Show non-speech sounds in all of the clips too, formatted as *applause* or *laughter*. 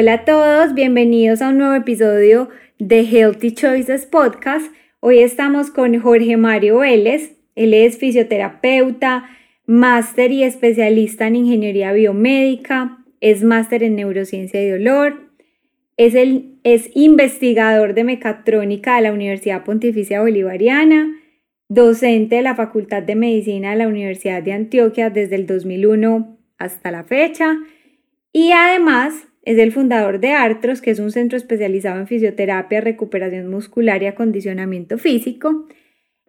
Hola a todos, bienvenidos a un nuevo episodio de Healthy Choices Podcast. Hoy estamos con Jorge Mario Vélez. Él es fisioterapeuta, máster y especialista en ingeniería biomédica, es máster en neurociencia y dolor, es, el, es investigador de mecatrónica de la Universidad Pontificia Bolivariana, docente de la Facultad de Medicina de la Universidad de Antioquia desde el 2001 hasta la fecha y además es el fundador de Artros, que es un centro especializado en fisioterapia, recuperación muscular y acondicionamiento físico.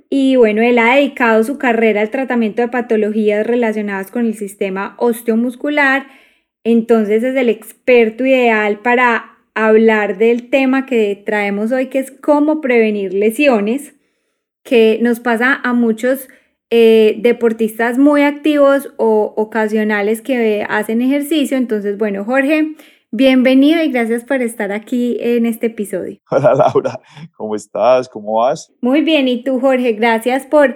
Y bueno, él ha dedicado su carrera al tratamiento de patologías relacionadas con el sistema osteomuscular. Entonces es el experto ideal para hablar del tema que traemos hoy, que es cómo prevenir lesiones, que nos pasa a muchos eh, deportistas muy activos o ocasionales que hacen ejercicio. Entonces, bueno, Jorge, bienvenido y gracias por estar aquí en este episodio. *laughs* Hola Laura, ¿cómo estás? ¿Cómo vas? Muy bien, y tú Jorge, gracias por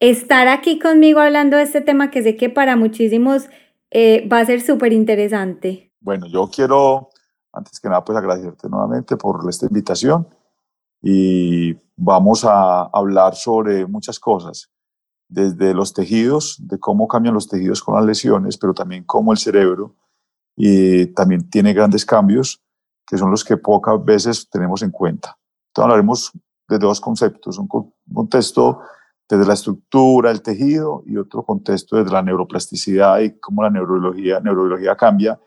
estar aquí conmigo hablando de este tema que sé que para muchísimos eh, va a ser súper interesante. Bueno, yo quiero antes que nada, pues agradecerte nuevamente por esta invitación y vamos a hablar sobre muchas cosas, desde los tejidos, de cómo cambian los tejidos con las lesiones, pero también cómo el cerebro y también tiene grandes cambios que son los que pocas veces tenemos en cuenta. Entonces hablaremos de dos conceptos, un contexto desde la estructura, el tejido y otro contexto desde la neuroplasticidad y cómo la neurología, neurología cambia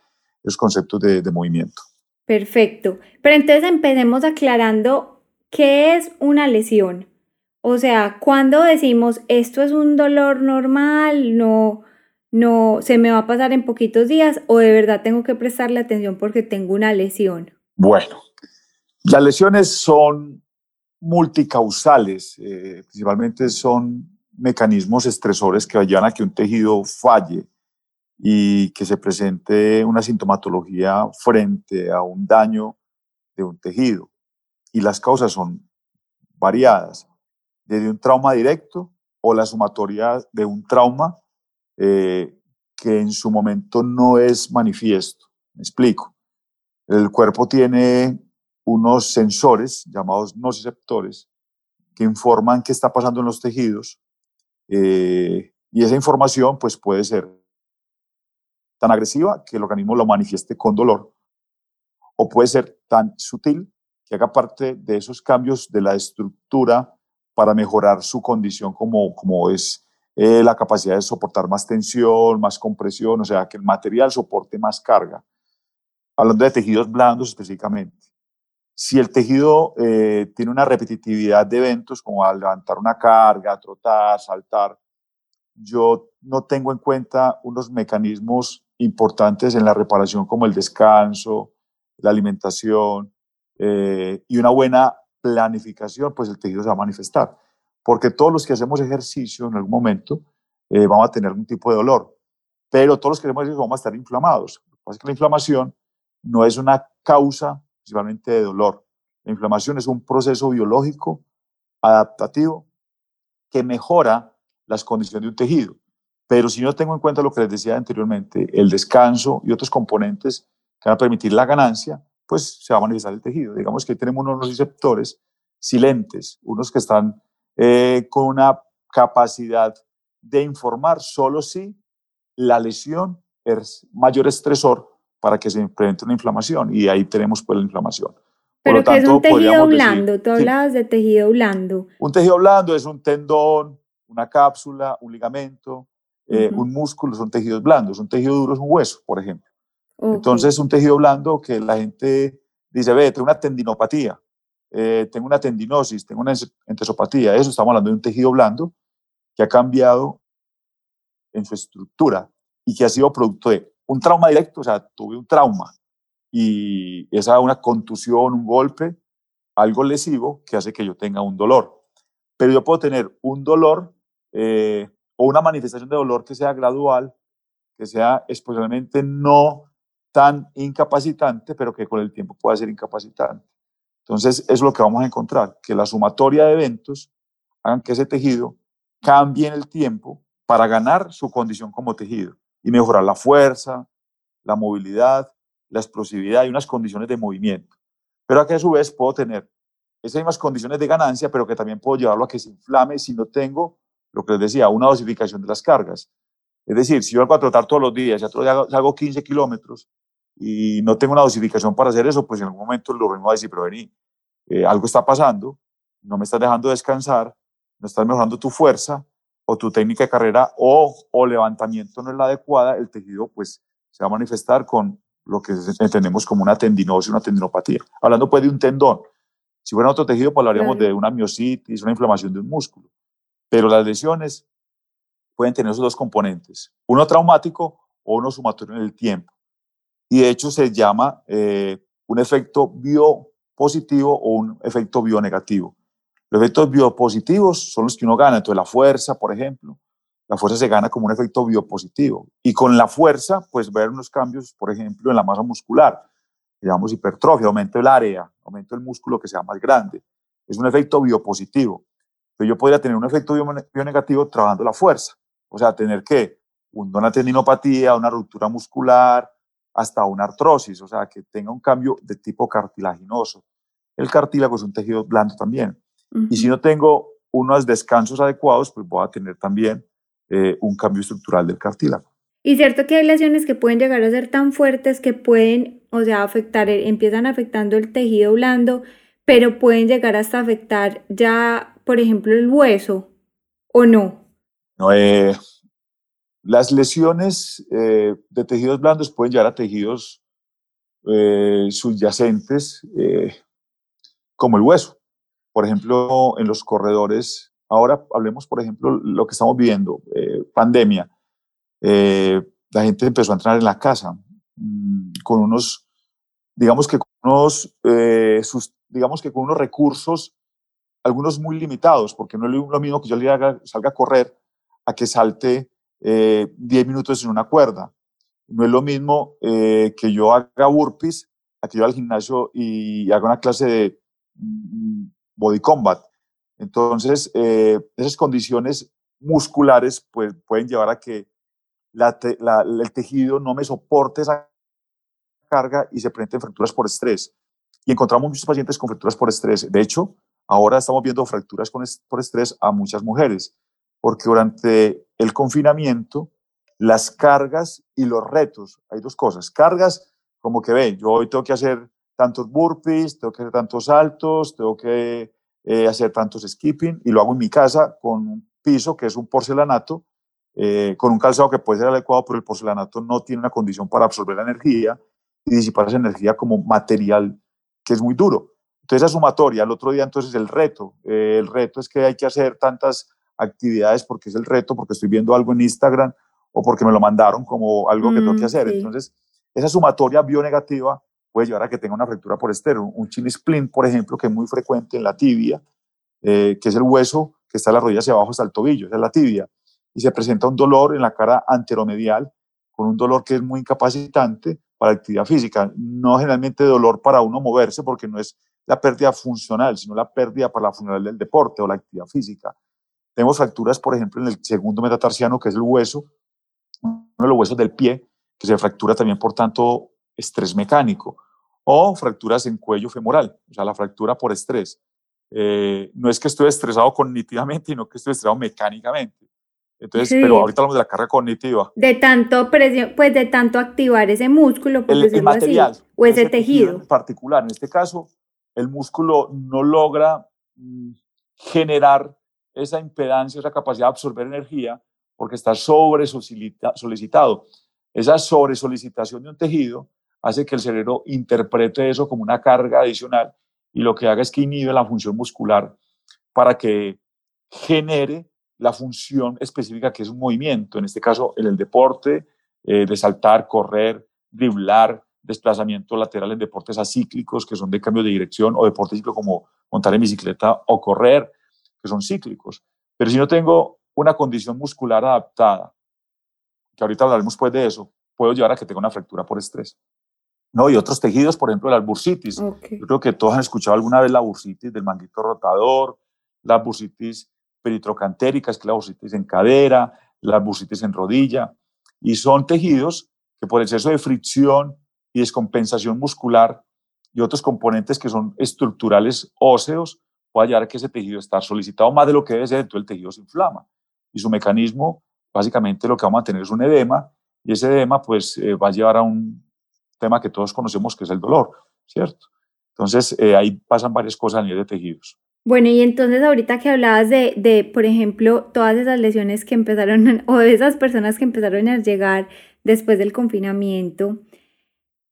los conceptos de, de movimiento. Perfecto. Pero entonces empecemos aclarando qué es una lesión. O sea, cuando decimos esto es un dolor normal, no, no se me va a pasar en poquitos días o de verdad tengo que prestarle atención porque tengo una lesión. Bueno, las lesiones son multicausales, eh, principalmente son mecanismos estresores que llevan a que un tejido falle y que se presente una sintomatología frente a un daño de un tejido. Y las causas son variadas, desde un trauma directo o la sumatoria de un trauma eh, que en su momento no es manifiesto. Me explico. El cuerpo tiene unos sensores llamados nociceptores que informan qué está pasando en los tejidos eh, y esa información pues puede ser tan agresiva que el organismo lo manifieste con dolor, o puede ser tan sutil que haga parte de esos cambios de la estructura para mejorar su condición como, como es eh, la capacidad de soportar más tensión, más compresión, o sea, que el material soporte más carga. Hablando de tejidos blandos específicamente. Si el tejido eh, tiene una repetitividad de eventos como al levantar una carga, trotar, saltar, yo no tengo en cuenta unos mecanismos importantes en la reparación como el descanso, la alimentación eh, y una buena planificación, pues el tejido se va a manifestar. Porque todos los que hacemos ejercicio en algún momento eh, vamos a tener algún tipo de dolor, pero todos los que hacemos ejercicio vamos a estar inflamados. Lo que pasa es que la inflamación no es una causa principalmente de dolor. La inflamación es un proceso biológico adaptativo que mejora las condiciones de un tejido. Pero si no tengo en cuenta lo que les decía anteriormente, el descanso y otros componentes que van a permitir la ganancia, pues se va a manifestar el tejido. Digamos que tenemos unos receptores silentes, unos que están eh, con una capacidad de informar solo si la lesión es mayor estresor para que se implemente una inflamación y ahí tenemos pues la inflamación. Pero que es un tejido blando, tú hablabas de tejido blando. Un tejido blando es un tendón, una cápsula, un ligamento, eh, un músculo, son tejidos blandos. Un tejido duro es un hueso, por ejemplo. Entonces, un tejido blando que la gente dice, ve, tengo una tendinopatía, eh, tengo una tendinosis, tengo una entesopatía. Eso estamos hablando de un tejido blando que ha cambiado en su estructura y que ha sido producto de un trauma directo, o sea, tuve un trauma y esa una contusión, un golpe, algo lesivo que hace que yo tenga un dolor. Pero yo puedo tener un dolor eh, o una manifestación de dolor que sea gradual, que sea especialmente no tan incapacitante, pero que con el tiempo pueda ser incapacitante. Entonces, es lo que vamos a encontrar, que la sumatoria de eventos hagan que ese tejido cambie en el tiempo para ganar su condición como tejido y mejorar la fuerza, la movilidad, la explosividad y unas condiciones de movimiento. Pero aquí a su vez puedo tener esas mismas condiciones de ganancia, pero que también puedo llevarlo a que se inflame si no tengo, lo que les decía, una dosificación de las cargas. Es decir, si yo vengo a trotar todos los días y otro día hago 15 kilómetros y no tengo una dosificación para hacer eso, pues en algún momento el organismo va a decir, pero vení, eh, algo está pasando, no me estás dejando descansar, no estás mejorando tu fuerza o tu técnica de carrera o, o levantamiento no es la adecuada, el tejido pues se va a manifestar con lo que entendemos como una tendinosis, una tendinopatía. Hablando pues de un tendón. Si fuera otro tejido, pues hablaríamos de una miositis, una inflamación de un músculo. Pero las lesiones pueden tener esos dos componentes, uno traumático o uno sumatorio en el tiempo. Y de hecho se llama eh, un efecto biopositivo o un efecto bionegativo. Los efectos biopositivos son los que uno gana, entonces la fuerza, por ejemplo, la fuerza se gana como un efecto biopositivo. Y con la fuerza, pues ver unos cambios, por ejemplo, en la masa muscular, llamamos hipertrofia, aumento el área, aumento el músculo que sea más grande. Es un efecto biopositivo. Pero yo podría tener un efecto bionegativo trabajando la fuerza. O sea, tener que una tendinopatía, una ruptura muscular, hasta una artrosis, o sea, que tenga un cambio de tipo cartilaginoso. El cartílago es un tejido blando también. Y si no tengo unos descansos adecuados, pues voy a tener también eh, un cambio estructural del cartílago. Y cierto que hay lesiones que pueden llegar a ser tan fuertes que pueden, o sea, afectar, empiezan afectando el tejido blando, pero pueden llegar hasta afectar ya, por ejemplo, el hueso, ¿o no? No, eh, las lesiones eh, de tejidos blandos pueden llegar a tejidos eh, subyacentes, como el hueso. Por ejemplo, en los corredores, ahora hablemos, por ejemplo, lo que estamos viviendo, pandemia eh, la gente empezó a entrar en la casa mm, con unos, digamos que con unos, eh, digamos que con unos recursos, algunos muy limitados, porque no es lo mismo que yo le haga, salga a correr a que salte 10 eh, minutos en una cuerda. No es lo mismo que yo haga burpees a que yo al gimnasio y haga una clase de mm, body combat. Entonces, esas condiciones musculares pues, pueden llevar a que el tejido no me soporte esa carga y se presenten fracturas por estrés. Y encontramos muchos pacientes con fracturas por estrés. De hecho, ahora estamos viendo fracturas por estrés a muchas mujeres, porque durante el confinamiento, las cargas y los retos, hay dos cosas. Cargas, como que ven, yo hoy tengo que hacer tantos burpees, tengo que hacer tantos saltos, tengo que eh, hacer tantos skipping, y lo hago en mi casa con un piso que es un porcelanato, eh, con un calzado que puede ser adecuado, pero el porcelanato no tiene una condición para absorber la energía y disipar esa energía como material que es muy duro. Entonces, esa sumatoria, el otro día, entonces, el reto. Eh, el reto es que hay que hacer tantas actividades porque es el reto, porque estoy viendo algo en Instagram o porque me lo mandaron como algo que tengo que mm, hacer. Entonces, esa sumatoria bionegativa puede llevar a que tenga una fractura por estero. Un chili splint, por ejemplo, que es muy frecuente en la tibia, eh, que es el hueso que está en la rodilla hacia abajo hasta el tobillo, esa es la tibia y se presenta un dolor en la cara anteromedial, con un dolor que es muy incapacitante para la actividad física. No generalmente dolor para uno moverse, porque no es la pérdida funcional, sino la pérdida para la funcionalidad del deporte o la actividad física. Tenemos fracturas, por ejemplo, en el segundo metatarsiano, que es el hueso, uno de los huesos del pie, que se fractura también por tanto estrés mecánico, o fracturas en cuello femoral, o sea, la fractura por estrés. Eh, no es que estoy estresado cognitivamente, sino que estoy estresado mecánicamente. Entonces, pero ahorita hablamos de la carga cognitiva. De tanto presión, pues de tanto activar ese músculo, por el, material, o ese, tejido. En particular, en este caso, el músculo no logra mm, generar esa impedancia, esa capacidad de absorber energía, porque está sobre solicitado. Esa sobre solicitación de un tejido hace que el cerebro interprete eso como una carga adicional y lo que haga es que inhibe la función muscular para que genere la función específica que es un movimiento, en este caso en el deporte, eh, de saltar, correr, driblar, desplazamiento lateral en deportes acíclicos, que son de cambio de dirección, o deportes como montar en bicicleta o correr, que son cíclicos. Pero si no tengo una condición muscular adaptada, que ahorita hablaremos pues de eso, puedo llevar a que tenga una fractura por estrés. ¿no? Y otros tejidos, por ejemplo, la bursitis. Yo creo que todos han escuchado alguna vez la bursitis del manguito rotador, la bursitis peritrocantérica, que es la bursitis en cadera, la bursitis en rodilla, y son tejidos que por exceso de fricción y descompensación muscular y otros componentes que son estructurales óseos, puede llevar a que ese tejido esté solicitado más de lo que debe ser, entonces el tejido se inflama. Y su mecanismo, básicamente lo que vamos a tener es un edema, y ese edema pues eh, va a llevar a un tema que todos conocemos que es el dolor, ¿cierto? Entonces eh, ahí pasan varias cosas a nivel de tejidos. Bueno, y entonces ahorita que hablabas de, de, por ejemplo, todas esas lesiones que empezaron, *laughs* o de esas personas que empezaron a llegar después del confinamiento,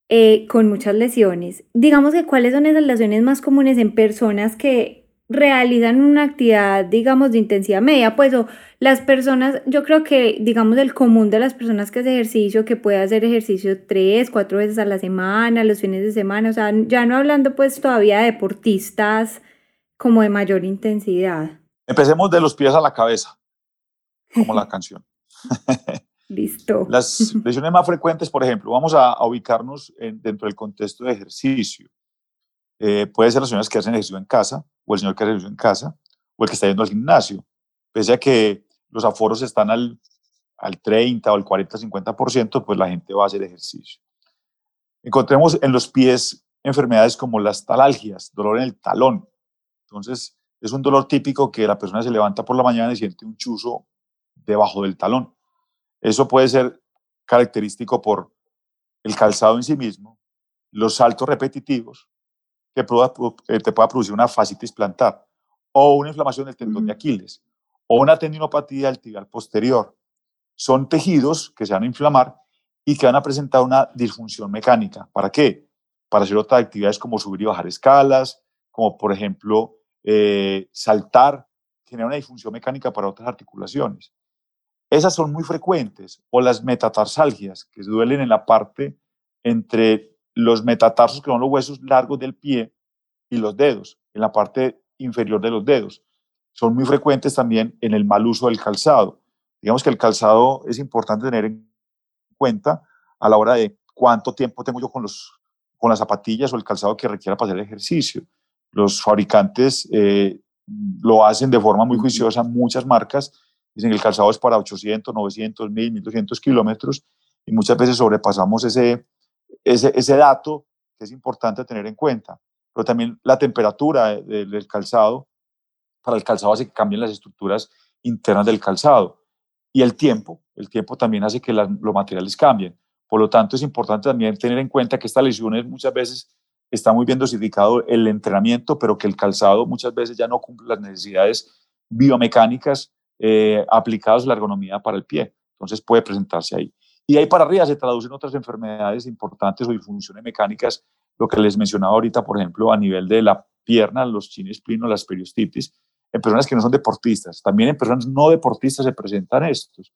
eh, con muchas lesiones, digamos que cuáles son esas lesiones más comunes en personas que realizan una actividad, digamos, de intensidad media, pues o las personas, yo creo que, digamos, el común de las personas que hace ejercicio, que puede hacer ejercicio tres, cuatro veces a la semana, los fines de semana, o sea, ya no hablando pues todavía de deportistas como de mayor intensidad. Empecemos de los pies a la cabeza, como la *laughs* canción. Listo. Las *laughs* lesiones más frecuentes, por ejemplo, vamos a, ubicarnos dentro del contexto de ejercicio. Eh, puede ser las personas que hacen ejercicio en casa, o el señor que hace ejercicio en casa, o el que está yendo al gimnasio. Pese a que los aforos están al, al 30 o al 40, 50%, pues la gente va a hacer ejercicio. Encontremos en los pies enfermedades como las talalgias, dolor en el talón. Entonces, es un dolor típico que la persona se levanta por la mañana y siente un chuzo debajo del talón. Eso puede ser característico por el calzado en sí mismo, los saltos repetitivos, que eh, te pueda producir una fascitis plantar, o una inflamación del tendón de Aquiles, o una tendinopatía del tibial posterior. Son tejidos que se van a inflamar y que van a presentar una disfunción mecánica. ¿Para qué? Para hacer otras actividades como subir y bajar escalas, como por ejemplo eh, saltar, generar una disfunción mecánica para otras articulaciones. Esas son muy frecuentes, o las metatarsalgias, que duelen en la parte entre los metatarsos, que son los huesos largos del pie, y los dedos, en la parte inferior de los dedos. Son muy frecuentes también en el mal uso del calzado. Digamos que el calzado es importante tener en cuenta a la hora de cuánto tiempo tengo yo con, los, con las zapatillas o el calzado que requiera para hacer ejercicio. Los fabricantes eh, lo hacen de forma muy juiciosa, muchas marcas dicen que el calzado es para 800, 900, 1000, 1200 kilómetros y muchas veces sobrepasamos ese, ese, ese dato que es importante tener en cuenta. Pero también la temperatura del calzado, para el calzado hace que cambien las estructuras internas del calzado. Y el tiempo, el tiempo también hace que los materiales cambien. Por lo tanto, es importante también tener en cuenta que estas lesiones muchas veces está muy bien dosificado el entrenamiento, pero que el calzado muchas veces ya no cumple las necesidades biomecánicas eh, aplicadas a la ergonomía para el pie. Entonces puede presentarse ahí. Y ahí para arriba se traducen otras enfermedades importantes o disfunciones mecánicas, lo que les mencionaba ahorita, por ejemplo, a nivel de la pierna, los chines plinos, las periostitis, en personas que no son deportistas. También en personas no deportistas se presentan estos.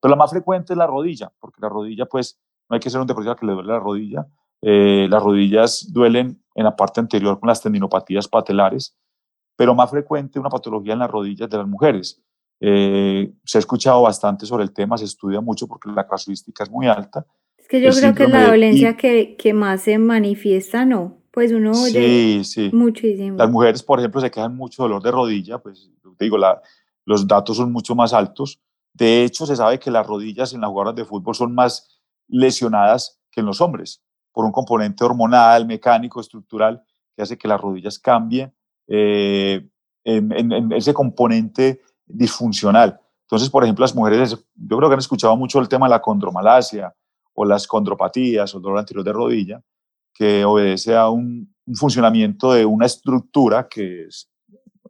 Pero la más frecuente es la rodilla, porque la rodilla, pues, no hay que ser un deportista que le duele la rodilla. Eh, las rodillas duelen en la parte anterior con las tendinopatías patelares, pero más frecuente una patología en las rodillas de las mujeres. Eh, se ha escuchado bastante sobre el tema, se estudia mucho porque la casuística es muy alta. Es que yo creo que la dolencia que, que, más se manifiesta, ¿no? Pues uno oye sí, sí. muchísimo. Las mujeres, por ejemplo, se quejan mucho dolor de rodilla, pues te digo, la, los datos son mucho más altos. De hecho, se sabe que las rodillas en las jugadoras de fútbol son más lesionadas que en los hombres, por un componente hormonal, mecánico, estructural, que hace que las rodillas cambien eh, en, en, en, ese componente disfuncional. Entonces, por ejemplo, las mujeres, yo creo que han escuchado mucho el tema de la condromalacia o las condropatías o el dolor anterior de rodilla, que obedece a un, funcionamiento de una estructura que es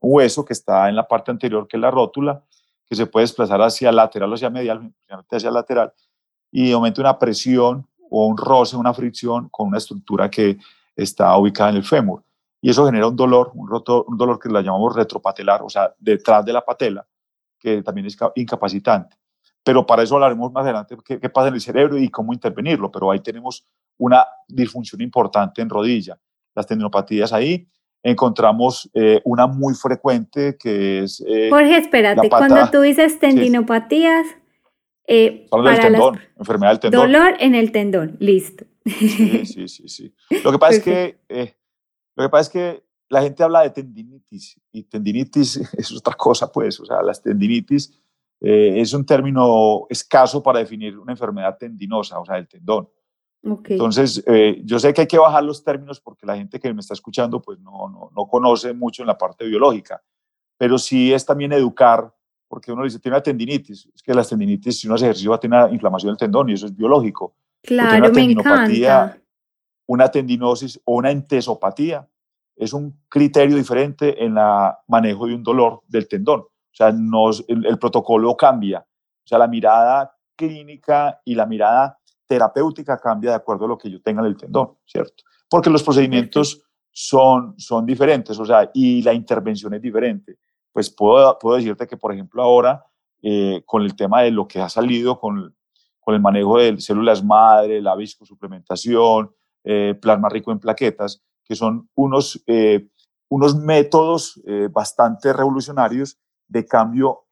hueso que está en la parte anterior, que es la rótula, que se puede desplazar hacia lateral o hacia medial, hacia lateral, y aumenta una presión o un roce, una fricción con una estructura que está ubicada en el fémur. Y eso genera un dolor, un, un dolor que la llamamos retropatelar, o sea, detrás de la patela, que también es incapacitante. Pero para eso hablaremos más adelante qué, qué pasa en el cerebro y cómo intervenirlo. Pero ahí tenemos una disfunción importante en rodilla. Las tendinopatías ahí, encontramos eh, una muy frecuente que es... Eh, Jorge, espérate, cuando tú dices tendinopatías... Eh, para del tendón, enfermedad del tendón. Dolor en el tendón, listo. Sí, sí, sí. sí. Lo, que pasa *laughs* es que, eh, lo que pasa es que la gente habla de tendinitis y tendinitis *laughs* es otra cosa, pues. O sea, las tendinitis es un término escaso para definir una enfermedad tendinosa, o sea, el tendón. Entonces, eh, yo sé que hay que bajar los términos porque la gente que me está escuchando pues no, no, no, conoce mucho en la parte biológica, pero sí es también educar, porque uno dice, tiene una tendinitis, es que las tendinitis, si uno hace ejercicio va a tener una inflamación del tendón y eso es biológico. Claro, una me encanta. Una tendinosis o una entesopatía es un criterio diferente en el manejo de un dolor del tendón. O sea, nos, el protocolo cambia. O sea, la mirada clínica y la mirada terapéutica cambia de acuerdo a lo que yo tenga en el tendón, ¿cierto? Porque los procedimientos son, son diferentes, o sea, y la intervención es diferente. Pues puedo, puedo decirte que, por ejemplo, ahora, eh, con el tema de lo que ha salido con, con el manejo de células madre, la viscosuplementación, eh, plasma rico en plaquetas, que son unos, eh, unos métodos eh, bastante revolucionarios de cambio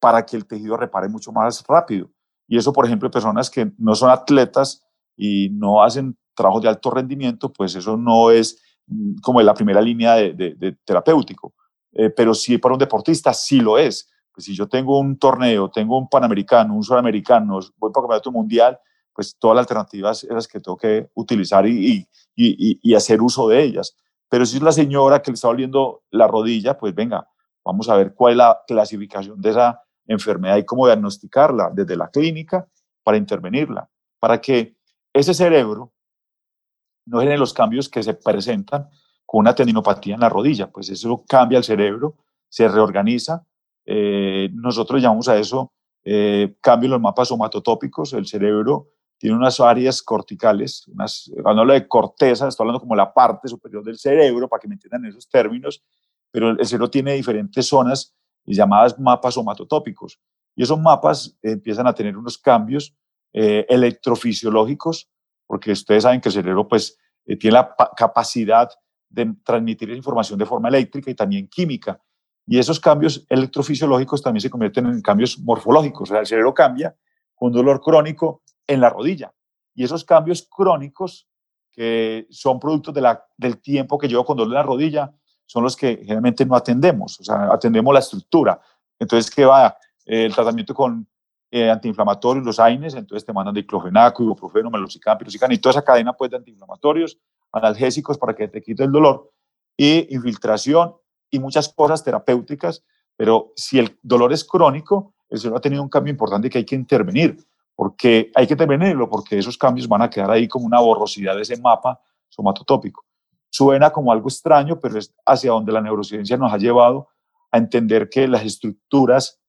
para que el tejido repare mucho más rápido. Y eso, por ejemplo, personas que no son atletas y no hacen trabajo de alto rendimiento, pues eso no es mm, como la primera línea de, terapéutico. Eh, pero sí para un deportista sí lo es. Pues si yo tengo un torneo, tengo un panamericano, un sudamericano, voy para el campeonato mundial, pues todas las alternativas es las que tengo que utilizar y, y, y, hacer uso de ellas. Pero si es la señora que le está doliendo la rodilla, pues venga, vamos a ver cuál es la clasificación de esa enfermedad y cómo diagnosticarla desde la clínica para intervenirla, para que ese cerebro no genere los cambios que se presentan con una tendinopatía en la rodilla, pues eso cambia el cerebro, se reorganiza. Eh, nosotros llamamos a eso eh, cambio en los mapas somatotópicos, el cerebro tiene unas áreas corticales, unas, cuando hablo de corteza, estoy hablando como la parte superior del cerebro, para que me entiendan esos términos, pero el cerebro tiene diferentes zonas llamadas mapas somatotópicos. Y esos mapas empiezan a tener unos cambios eh, electrofisiológicos, porque ustedes saben que el cerebro pues, eh, tiene la capacidad de transmitir información de forma eléctrica y también química. Y esos cambios electrofisiológicos también se convierten en cambios morfológicos. O sea, el cerebro cambia con dolor crónico en la rodilla. Y esos cambios crónicos, que son productos de la, del tiempo que llevo con dolor en la rodilla, son los que generalmente no atendemos, o sea, atendemos la estructura. Entonces, ¿qué va? el tratamiento con eh, antiinflamatorios, los AINES, entonces te mandan diclofenaco, ibuprofeno, meloxicam, pirocicam y toda esa cadena pues, de antiinflamatorios, analgésicos para que te quite el dolor, y infiltración y muchas cosas terapéuticas, pero si el dolor es crónico, el cerebro ha tenido un cambio importante que hay que intervenir, porque hay que intervenirlo, porque esos cambios van a quedar ahí como una borrosidad de ese mapa somatotópico. Suena como algo extraño, pero es hacia donde la neurociencia nos ha llevado a entender que las estructuras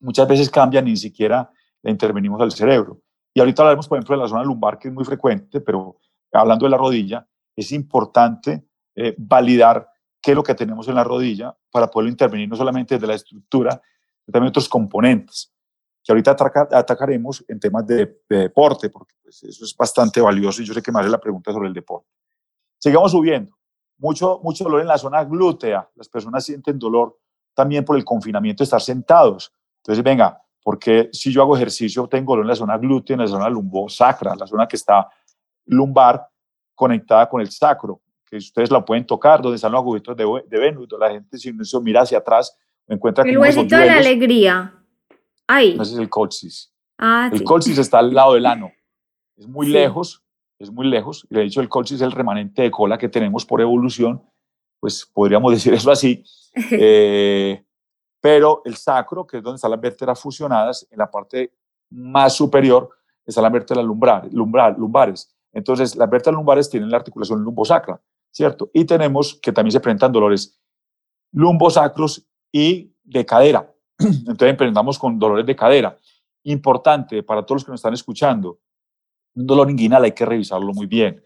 muchas veces cambian y ni siquiera le intervenimos al cerebro. Y ahorita hablaremos, por ejemplo, de la zona lumbar, que es muy frecuente, pero hablando de la rodilla, es importante eh, validar qué es lo que tenemos en la rodilla para poder intervenir no solamente desde la estructura, también otros componentes, que ahorita atacaremos en temas de, deporte, porque pues, eso es bastante valioso y yo sé que me hace la pregunta sobre el deporte. Sigamos subiendo. Mucho, mucho dolor en la zona glútea. Las personas sienten dolor también por el confinamiento de estar sentados. Entonces, venga, porque si yo hago ejercicio tengo dolor en la zona glútea, en la zona lumbosacra, la zona que está lumbar conectada con el sacro, que ustedes la pueden tocar, donde están los agujitos de, de Venus, la gente si uno mira hacia atrás encuentra el huesito de la alegría. Ahí. Ese es el colchis. Ah, el colchis está al lado del ano. Es muy lejos, es muy lejos. De hecho, el colchis es el remanente de cola que tenemos por evolución, pues podríamos *laughs* decir eso así. *laughs* Eh, pero el sacro, que es donde están las vértebras fusionadas, en la parte más superior están las vértebras lumbar, lumbar, lumbares. Entonces, las vértebras lumbares tienen la articulación lumbosacra, ¿cierto? Y tenemos que también se presentan dolores lumbosacros y de cadera. *clears throat* Entonces emprendamos con dolores de cadera. Importante para todos los que nos están escuchando, un dolor inguinal hay que revisarlo muy bien,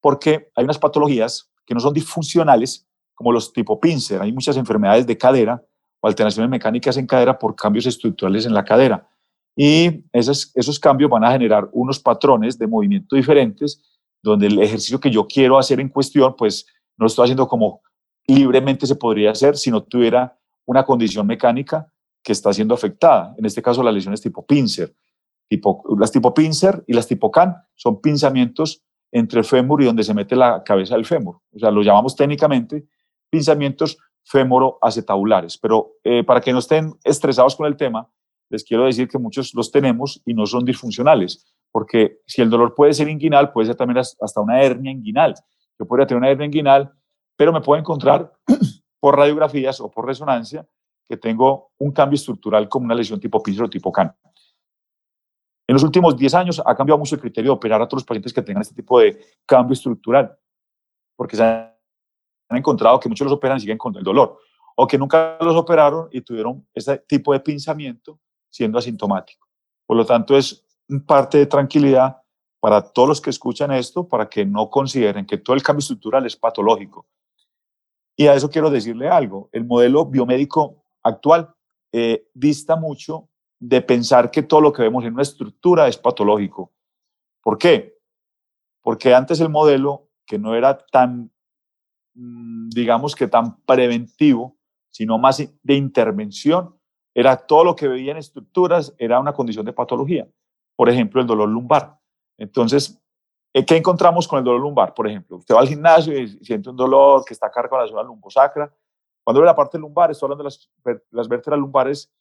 porque hay unas patologías que no son disfuncionales, como los tipo pincer. Hay muchas enfermedades de cadera o alteraciones mecánicas en cadera por cambios estructurales en la cadera. Y esos, esos cambios van a generar unos patrones de movimiento diferentes, donde el ejercicio que yo quiero hacer en cuestión, pues no lo estoy haciendo como libremente se podría hacer si no tuviera una condición mecánica que está siendo afectada. En este caso, las lesiones tipo pincer. Tipo, las tipo pincer y las tipo can son pinzamientos entre el fémur y donde se mete la cabeza del fémur. O sea, lo llamamos técnicamente pinzamientos fémoro-acetabulares. Pero eh, para que no estén estresados con el tema, les quiero decir que muchos los tenemos y no son disfuncionales, porque si el dolor puede ser inguinal, puede ser también hasta una hernia inguinal. Yo podría tener una hernia inguinal, pero me puedo encontrar *clears throat* por radiografías o por resonancia que tengo un cambio estructural como una lesión tipo pincer o tipo can. En los últimos 10 años ha cambiado mucho el criterio de operar a todos los pacientes que tengan este tipo de cambio estructural, porque se han encontrado que muchos los operan y siguen con el dolor, o que nunca los operaron y tuvieron ese tipo de pinzamiento siendo asintomático. Por lo tanto, es parte de tranquilidad para todos los que escuchan esto, para que no consideren que todo el cambio estructural es patológico. Y a eso quiero decirle algo. El modelo biomédico actual eh, dista mucho de pensar que todo lo que vemos en una estructura es patológico. ¿Por qué? Porque antes el modelo, que no era tan, mm, digamos que tan preventivo, sino más de intervención, era todo lo que veía en estructuras, era una condición de patología. Por ejemplo, el dolor lumbar. Entonces, ¿qué encontramos con el dolor lumbar? Por ejemplo, usted va al gimnasio y siente un dolor que está cargado en la zona lumbosacra. Cuando ve la parte lumbar, estoy hablando de las, las vértebras lumbares,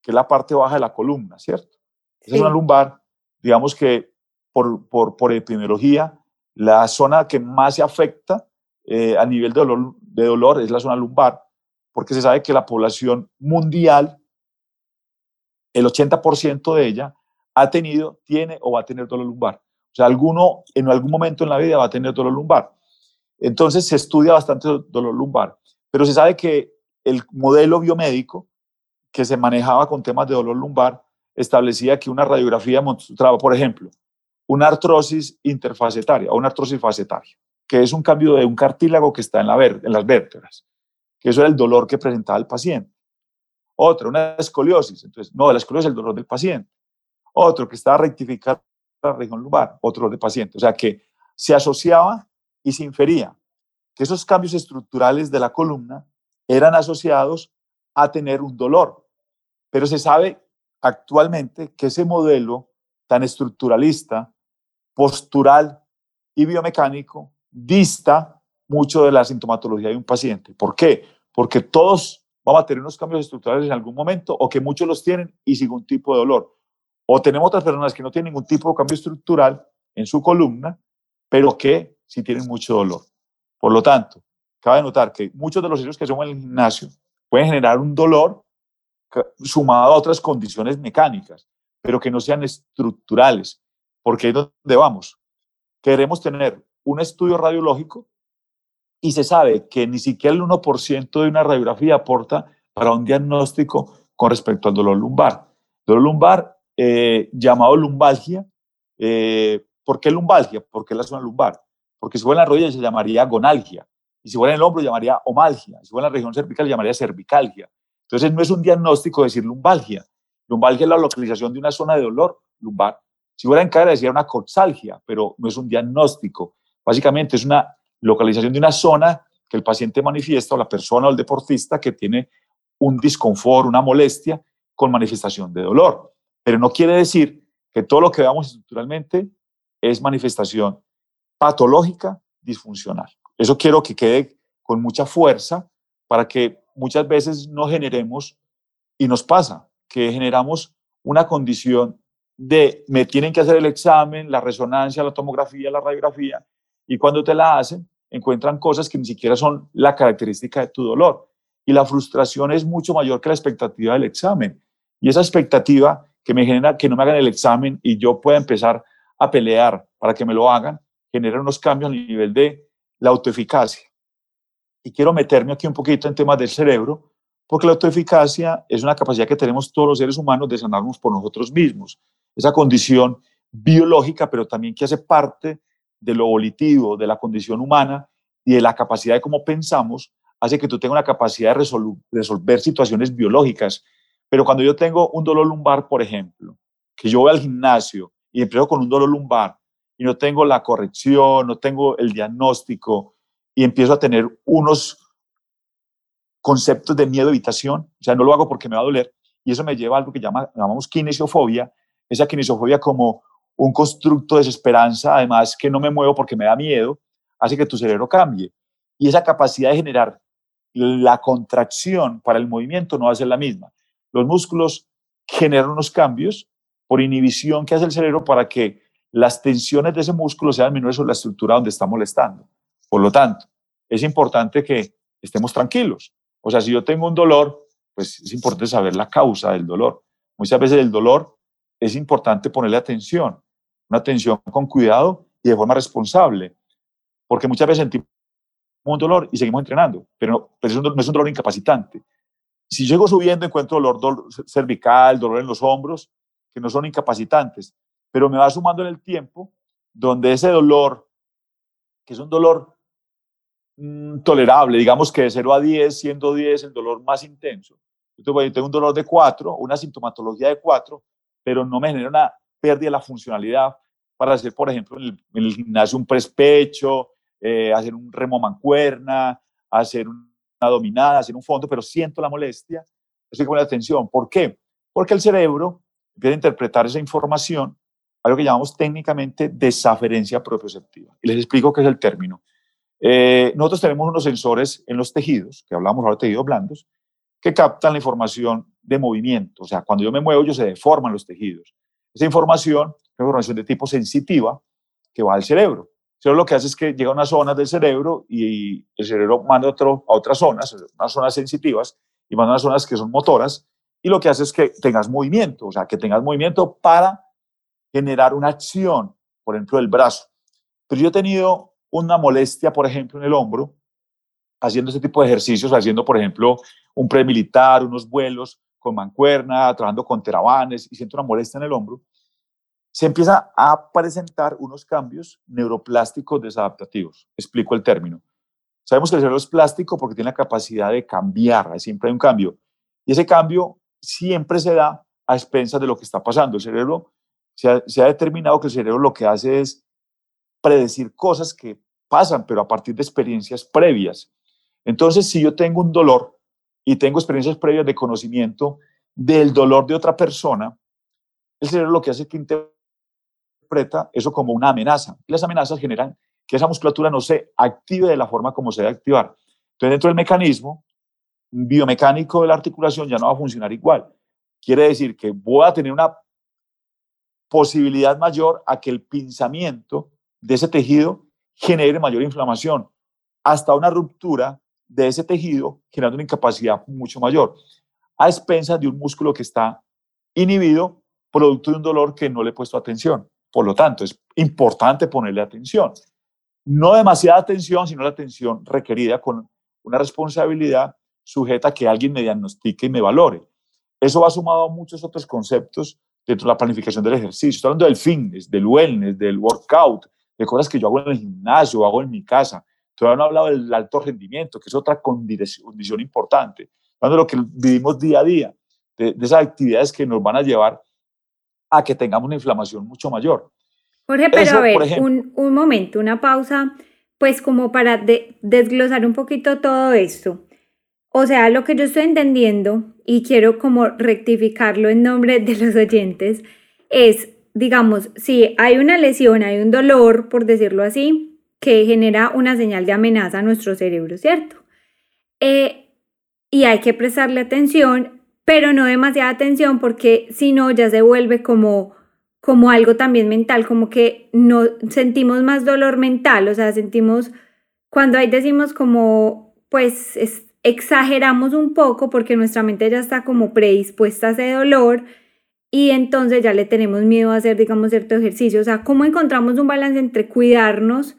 que es la parte baja de la columna, ¿cierto? Esa es una lumbar, digamos que por, por, por, epidemiología, la zona que más se afecta eh, a nivel de dolor, de dolor es la zona lumbar, porque se sabe que la población mundial el 80% de ella ha tenido, tiene o va a tener dolor lumbar. O sea, alguno en algún momento en la vida va a tener dolor lumbar. Entonces se estudia bastante dolor lumbar, pero se sabe que el modelo biomédico que se manejaba con temas de dolor lumbar establecía que una radiografía mostraba, por ejemplo, una artrosis interfacetaria o una artrosis facetaria, que es un cambio de un cartílago que está en, la en las vértebras, que eso era el dolor que presentaba el paciente. Otro, una escoliosis. Entonces, no, la escoliosis es el dolor del paciente. Otro, que estaba rectificando región lumbar, otro del paciente. O sea, que se asociaba y se infería que esos cambios estructurales de la columna eran asociados a tener un dolor. Pero se sabe actualmente que ese modelo tan estructuralista, postural y biomecánico dista mucho de la sintomatología de un paciente. ¿Por qué? Porque todos vamos a tener unos cambios estructurales en algún momento o que muchos los tienen y sin ningún tipo de dolor. O tenemos otras personas que no tienen ningún tipo de cambio estructural en su columna, pero que sí tienen mucho dolor. Por lo tanto, cabe notar que muchos de los ejercicios que hacemos en el gimnasio pueden generar un dolor sumado a otras condiciones mecánicas, pero que no sean estructurales, porque es donde vamos. Queremos tener un estudio radiológico y se sabe que ni siquiera el 1% de una radiografía aporta para un diagnóstico con respecto al dolor lumbar. Dolor lumbar eh, llamado lumbalgia. Eh, ¿Por qué lumbalgia? Porque es la zona lumbar. Porque si fuera en la rodilla se llamaría gonalgia. Y si fuera en el hombro llamaría omalgia. Si fuera en la región cervical llamaría cervicalgia. Entonces no es un diagnóstico decir lumbalgia. Lumbalgia es la localización de una zona de dolor lumbar. Si fuera en cadera decía una coxalgia, pero no es un diagnóstico. Básicamente es una localización de una zona que el paciente manifiesta o la persona o el deportista que tiene un disconfort, una molestia con manifestación de dolor. Pero no quiere decir que todo lo que veamos estructuralmente es manifestación patológica disfuncional. Eso quiero que quede con mucha fuerza para que muchas veces no generemos, y nos pasa, que generamos una condición de me tienen que hacer el examen, la resonancia, la tomografía, la radiografía, y cuando te la hacen, encuentran cosas que ni siquiera son la característica de tu dolor. Y la frustración es mucho mayor que la expectativa del examen. Y esa expectativa que me genera que no me hagan el examen y yo pueda empezar a pelear para que me lo hagan, genera unos cambios a nivel de la autoeficacia. Y quiero meterme aquí un poquito en temas del cerebro, porque la autoeficacia es una capacidad que tenemos todos los seres humanos de sanarnos por nosotros mismos. Esa condición biológica, pero también que hace parte de lo volitivo, de la condición humana y de la capacidad de cómo pensamos, hace que tú tengas una capacidad de resolver situaciones biológicas. Pero cuando yo tengo un dolor lumbar, por ejemplo, que yo voy al gimnasio y empiezo con un dolor lumbar y no tengo la corrección, no tengo el diagnóstico y empiezo a tener unos conceptos de miedo, evitación, o sea, no lo hago porque me va a doler, y eso me lleva a algo que llama, llamamos kinesiofobia, esa kinesiofobia como un constructo de desesperanza, además que no me muevo porque me da miedo, hace que tu cerebro cambie. Y esa capacidad de generar la contracción para el movimiento no va a ser la misma. Los músculos generan unos cambios por inhibición que hace el cerebro para que las tensiones de ese músculo sean menores sobre la estructura donde está molestando. Por lo tanto, es importante que estemos tranquilos. O sea, si yo tengo un dolor, pues es importante saber la causa del dolor. Muchas veces el dolor es importante ponerle atención, una atención con cuidado y de forma responsable, porque muchas veces sentimos un dolor y seguimos entrenando, pero, pero no es un dolor incapacitante. Si llego subiendo, encuentro dolor, dolor cervical, dolor en los hombros, que no son incapacitantes, pero me va sumando en el tiempo donde ese dolor, que es un dolor mm, tolerable, digamos que de 0 a 10, siendo 10 el dolor más intenso. Yo tengo un dolor de 4, una sintomatología de 4, pero no me genera una pérdida de la funcionalidad para hacer, por ejemplo, en el, gimnasio un prespecho, eh, hacer un remo mancuerna, hacer una dominada, hacer un fondo, pero siento la molestia, estoy con la atención. ¿Por qué? Porque el cerebro empieza a interpretar esa información algo que llamamos técnicamente desaferencia propioceptiva. Y les explico qué es el término. Eh, nosotros tenemos unos sensores en los tejidos, que hablamos ahora de tejidos blandos, que captan la información de movimiento. O sea, cuando yo me muevo, yo se deforman los tejidos. Esa información es información de tipo sensitiva que va al cerebro. Cerebro lo que hace es que llega a unas zonas del cerebro y el cerebro manda otro, a otras zonas, unas zonas sensitivas, y manda unas zonas que son motoras, y lo que hace es que tengas movimiento, o sea, que tengas movimiento para generar una acción, por ejemplo, el brazo. Pero yo he tenido una molestia, por ejemplo, en el hombro, haciendo ese tipo de ejercicios, haciendo, por ejemplo, un premilitar, unos vuelos con mancuerna, trabajando con terabanes y siento una molestia en el hombro, se empieza a presentar unos cambios neuroplásticos desadaptativos. Explico el término. Sabemos que el cerebro es plástico porque tiene la capacidad de cambiar, siempre hay un cambio. Y ese cambio siempre se da a expensas de lo que está pasando. El cerebro se ha, determinado que el cerebro lo que hace es predecir cosas que pasan, pero a partir de experiencias previas. Entonces, si yo tengo un dolor y tengo experiencias previas de conocimiento del dolor de otra persona, el cerebro lo que hace es que interpreta eso como una amenaza. Y las amenazas generan que esa musculatura no se active de la forma como se debe activar. Entonces, dentro del mecanismo biomecánico de la articulación ya no va a funcionar igual. Quiere decir que voy a tener una posibilidad mayor a que el pinzamiento de ese tejido genere mayor inflamación, hasta una ruptura de ese tejido generando una incapacidad mucho mayor, a expensas de un músculo que está inhibido producto de un dolor que no le he puesto atención. Por lo tanto, es importante ponerle atención. No demasiada atención, sino la atención requerida con una responsabilidad sujeta a que alguien me diagnostique y me valore. Eso va sumado a muchos otros conceptos dentro de la planificación del ejercicio. Estoy hablando del fitness, del wellness, del workout, de cosas que yo hago en el gimnasio, hago en mi casa. Todavía no he hablado del alto rendimiento, que es otra condición importante. Hablando de lo que vivimos día a día, de, esas actividades que nos van a llevar a que tengamos una inflamación mucho mayor. Jorge, pero a ver, un, un, momento, una pausa, pues como para desglosar un poquito todo esto. O sea, lo que yo estoy entendiendo y quiero como rectificarlo en nombre de los oyentes es, digamos, si hay una lesión, hay un dolor, por decirlo así, que genera una señal de amenaza a nuestro cerebro, ¿cierto? Eh, y hay que prestarle atención, pero no demasiada atención porque si no ya se vuelve como como algo también mental, como que no sentimos más dolor mental, o sea, sentimos cuando ahí decimos como pues es, exageramos un poco porque nuestra mente ya está como predispuesta a ese dolor y entonces ya le tenemos miedo a hacer, digamos, cierto ejercicio. O sea, ¿cómo encontramos un balance entre cuidarnos,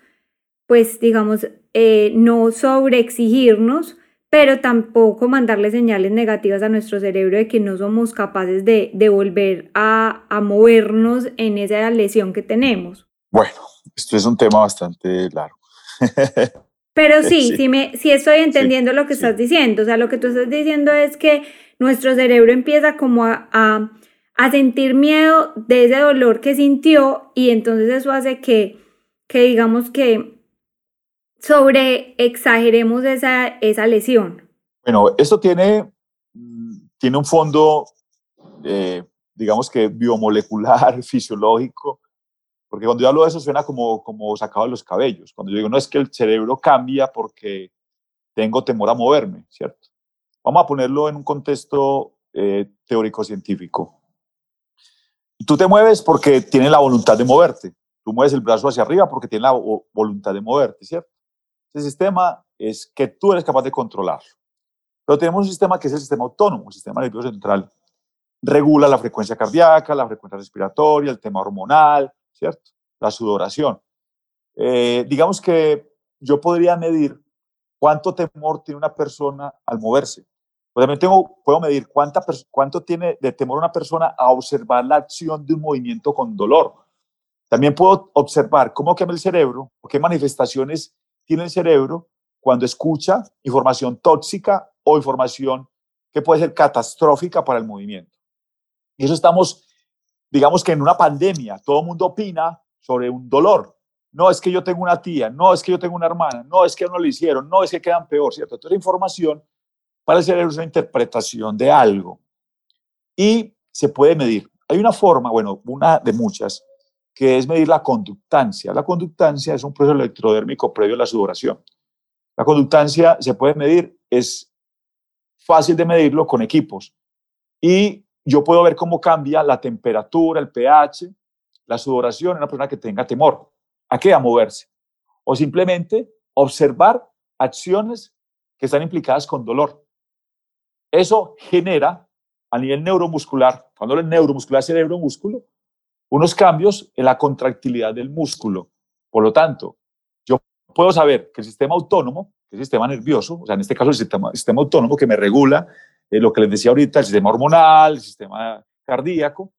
pues, digamos, eh, no sobreexigirnos, pero tampoco mandarle señales negativas a nuestro cerebro de que no somos capaces de, de volver a, a movernos en esa lesión que tenemos. Bueno, esto es un tema bastante largo. *laughs* Pero sí, sí, me, sí estoy entendiendo lo que estás diciendo. O sea, lo que tú estás diciendo es que nuestro cerebro empieza como a, a, a, sentir miedo de ese dolor que sintió y entonces eso hace que, que digamos que sobre exageremos esa, esa lesión. Bueno, esto tiene, mm, tiene un fondo, eh, digamos que biomolecular, *laughs* fisiológico, porque cuando yo hablo de eso suena como, como sacado de los cabellos. Cuando yo digo, no es que el cerebro cambia porque tengo temor a moverme, ¿cierto? Vamos a ponerlo en un contexto eh, teórico-científico. Tú te mueves porque tienes la voluntad de moverte. Tú mueves el brazo hacia arriba porque tienes la voluntad de moverte, ¿cierto? Ese sistema es que tú eres capaz de controlar. Pero tenemos un sistema que es el sistema autónomo, el sistema nervioso central. Regula la frecuencia cardíaca, la frecuencia respiratoria, el tema hormonal, ¿cierto? La sudoración. Eh, digamos que yo podría medir cuánto temor tiene una persona al moverse. Pues también tengo, puedo medir cuánta, cuánto tiene de temor una persona a observar la acción de un movimiento con dolor. También puedo observar cómo quema el cerebro qué manifestaciones tiene el cerebro cuando escucha información tóxica o información que puede ser catastrófica para el movimiento. Y eso estamos digamos que en una pandemia todo el mundo opina sobre un dolor. No es que yo tengo una tía, no es que yo tengo una hermana, no es que no le hicieron, no es que quedan peor, ¿cierto? Entonces la información para el cerebro es una interpretación de algo y se puede medir. Hay una forma, bueno, una de muchas, que es medir la conductancia. La conductancia es un proceso electrodérmico previo a la sudoración. La conductancia se puede medir, es fácil de medirlo con equipos. Y yo puedo ver cómo cambia la temperatura, el pH, la sudoración en una persona que tenga temor. ¿A qué? A moverse. O simplemente observar acciones que están implicadas con dolor. Eso genera a nivel neuromuscular, cuando el neuromuscular cerebro-músculo, unos cambios en la contractilidad del músculo. Por lo tanto, yo puedo saber que el sistema autónomo, que el sistema nervioso, o sea, en este caso el sistema, el sistema autónomo que me regula eh, lo que les decía ahorita, el sistema hormonal, el sistema cardíaco.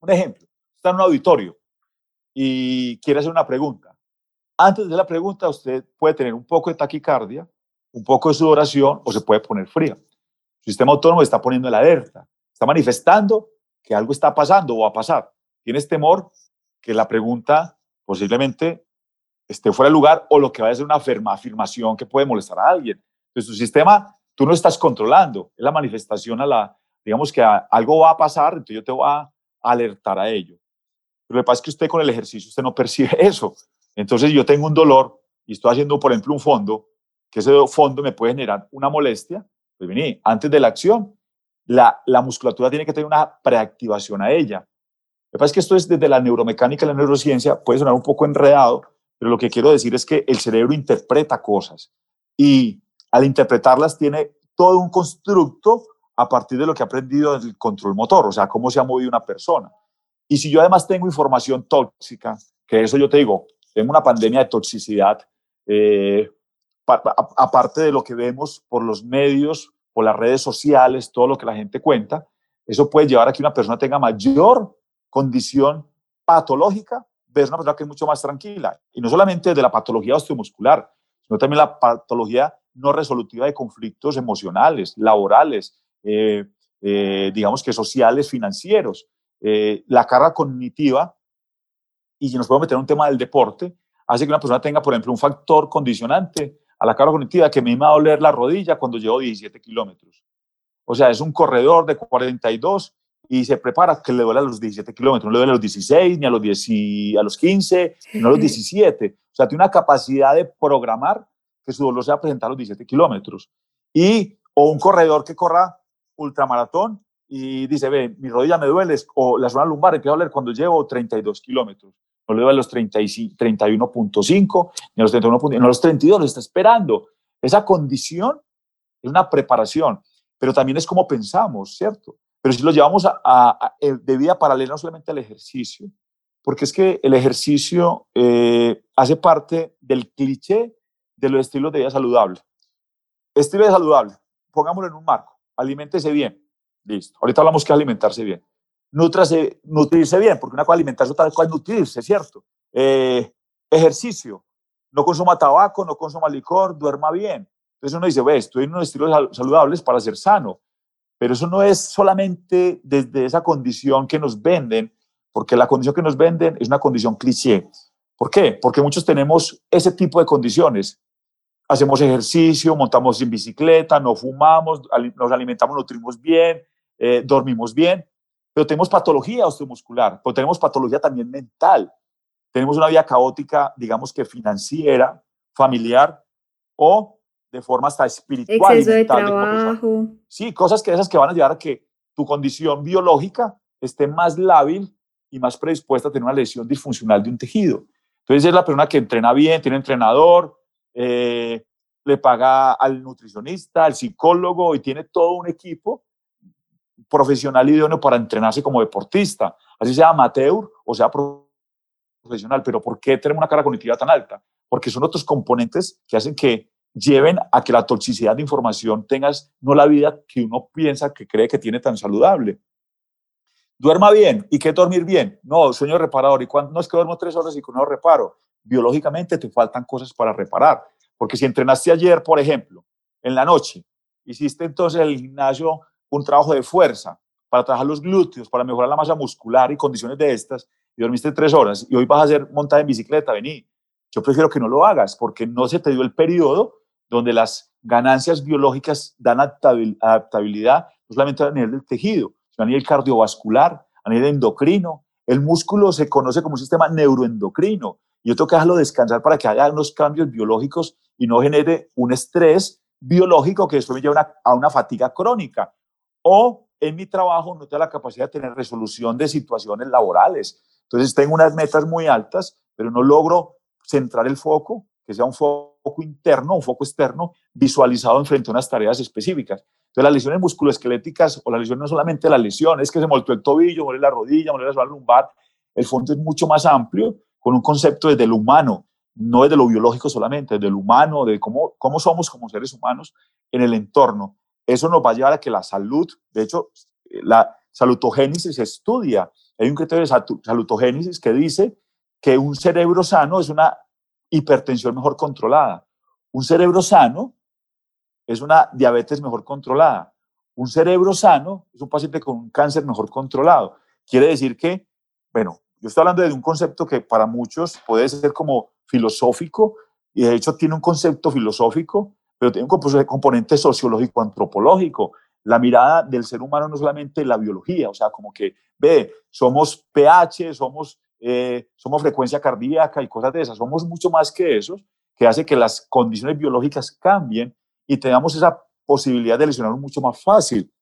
Un ejemplo, está en un auditorio y quiere hacer una pregunta. Antes de la pregunta, usted puede tener un poco de taquicardia, un poco de sudoración o se puede poner fría. El sistema autónomo está poniendo la alerta, está manifestando que algo está pasando o va a pasar. Tienes temor que la pregunta posiblemente esté fuera de lugar o lo que vaya a ser una afirmación que puede molestar a alguien. Entonces, su sistema tú no estás controlando, es la manifestación a la, digamos que algo va a pasar, entonces yo te voy a alertar a ello. Pero lo que pasa es que usted con el ejercicio, usted no percibe *laughs* eso. Entonces yo tengo un dolor y estoy haciendo, por ejemplo, un fondo, que ese fondo me puede generar una molestia. Pues vení, antes de la acción, la, la musculatura tiene que tener una preactivación a ella. Lo que pasa es que esto es desde la neuromecánica y la neurociencia, puede sonar un poco enredado, pero lo que quiero decir es que el cerebro interpreta cosas y al interpretarlas tiene todo un constructo a partir de lo que ha aprendido del control motor, o sea, cómo se ha movido una persona. Y si yo además tengo información tóxica, que eso yo te digo, tengo una pandemia de toxicidad, eh, aparte de lo que vemos por los medios, por las redes sociales, todo lo que la gente cuenta, eso puede llevar a que una persona tenga mayor condición patológica ves una persona que es mucho más tranquila. Y no solamente de la patología osteomuscular, sino también la patología no resolutiva de conflictos emocionales, laborales, eh, eh, digamos que sociales, financieros. Eh, la carga cognitiva, y nos podemos meter en un tema del deporte, hace que una persona tenga, por ejemplo, un factor condicionante a la carga cognitiva que me va a doler la rodilla cuando llevo 17 kilómetros. O sea, es un corredor de 42 y se prepara que le duele a los 17 kilómetros, no le duele a los 16, ni a los, 10, a los 15, ni a los *laughs* 17. O sea, tiene una capacidad de programar que su dolor se va a presentar a los 17 kilómetros. Y, o un corredor que corra ultramaratón y dice, ve, mi rodilla me duele, o la zona lumbar empieza a doler cuando llevo 32 kilómetros. No le duele a los 31.5, ni a los 31, ni a los 32, lo está esperando. Esa condición es una preparación, pero también es como pensamos, ¿cierto? Pero si lo llevamos a, eh, de vida paralela no solamente al ejercicio, porque es que el ejercicio eh, hace parte del cliché de los estilos de vida saludable. Estilo de saludable, pongámoslo en un marco, aliméntese bien, listo. Ahorita hablamos que alimentarse bien. Nutrase, nutrirse bien, porque una cosa alimentarse, otra cosa es nutrirse, ¿cierto? Eh, ejercicio, no consuma tabaco, no consuma licor, duerma bien. Entonces uno dice, ve, estoy en unos estilos saludables para ser sano, pero eso no es solamente desde esa condición que nos venden, porque la condición que nos venden es una condición cliché. ¿Por qué? Porque muchos tenemos ese tipo de condiciones. Hacemos ejercicio, montamos en bicicleta, no fumamos, nos alimentamos, nutrimos bien, eh, dormimos bien, pero tenemos patología osteomuscular, pero tenemos patología también mental. Tenemos una vida caótica, digamos que financiera, familiar o de forma hasta espiritual. Exceso de trabajo. Sí, cosas que esas que van a llevar a que tu condición biológica esté más lábil y más predispuesta a tener una lesión disfuncional de un tejido. Entonces es la persona que entrena bien, tiene entrenador, eh, le paga al nutricionista, al psicólogo y tiene todo un equipo profesional idóneo para entrenarse como deportista, así sea amateur o sea profesional. Pero ¿por qué tenemos una carga cognitiva tan alta? Porque son otros componentes que hacen que lleven a que la toxicidad de información tengas no la vida que uno piensa que cree que tiene tan saludable. Duerma bien. ¿Y qué dormir bien? No, sueño reparador. ¿Y cuando no es que duermo tres horas y con no reparo? Biológicamente te faltan cosas para reparar. Porque si entrenaste ayer, por ejemplo, en la noche, hiciste entonces el gimnasio un trabajo de fuerza para trabajar los glúteos, para mejorar la masa muscular y condiciones de estas, y dormiste tres horas, y hoy vas a hacer montada en bicicleta, vení. Yo prefiero que no lo hagas porque no se te dio el periodo donde las ganancias biológicas dan adaptabilidad no solamente a nivel del tejido, a nivel cardiovascular, a nivel endocrino. El músculo se conoce como un sistema neuroendocrino yo tengo que dejarlo descansar para que haya unos cambios biológicos y no genere un estrés biológico que después me lleva a una fatiga crónica. O en mi trabajo no tengo la capacidad de tener resolución de situaciones laborales. Entonces tengo unas metas muy altas, pero no logro centrar el foco, que sea un foco interno, un foco externo, visualizado en frente a unas tareas específicas. Entonces, las lesiones musculoesqueléticas o la lesión no solamente la lesión, es que se moltó el tobillo, muere la rodilla, muere la lumbar. El fondo es mucho más amplio, con un concepto desde lo humano, no desde lo biológico solamente, desde lo humano, de cómo, cómo somos como seres humanos en el entorno. Eso nos va a llevar a que la salud, de hecho, la salutogénesis se estudia. Hay un criterio de salutogénesis que dice que un cerebro sano es una hipertensión mejor controlada. Un cerebro sano es una diabetes mejor controlada. Un cerebro sano es un paciente con un cáncer mejor controlado. Quiere decir que, bueno, yo estoy hablando de un concepto que para muchos puede ser como filosófico y de hecho tiene un concepto filosófico, pero tiene un componente sociológico antropológico. La mirada del ser humano no solamente la biología, o sea, como que ve, somos pH, somos, eh, somos frecuencia cardíaca y cosas de esas, somos mucho más que eso, que hace que las condiciones biológicas cambien y tengamos esa posibilidad de lesionarnos mucho más fácil.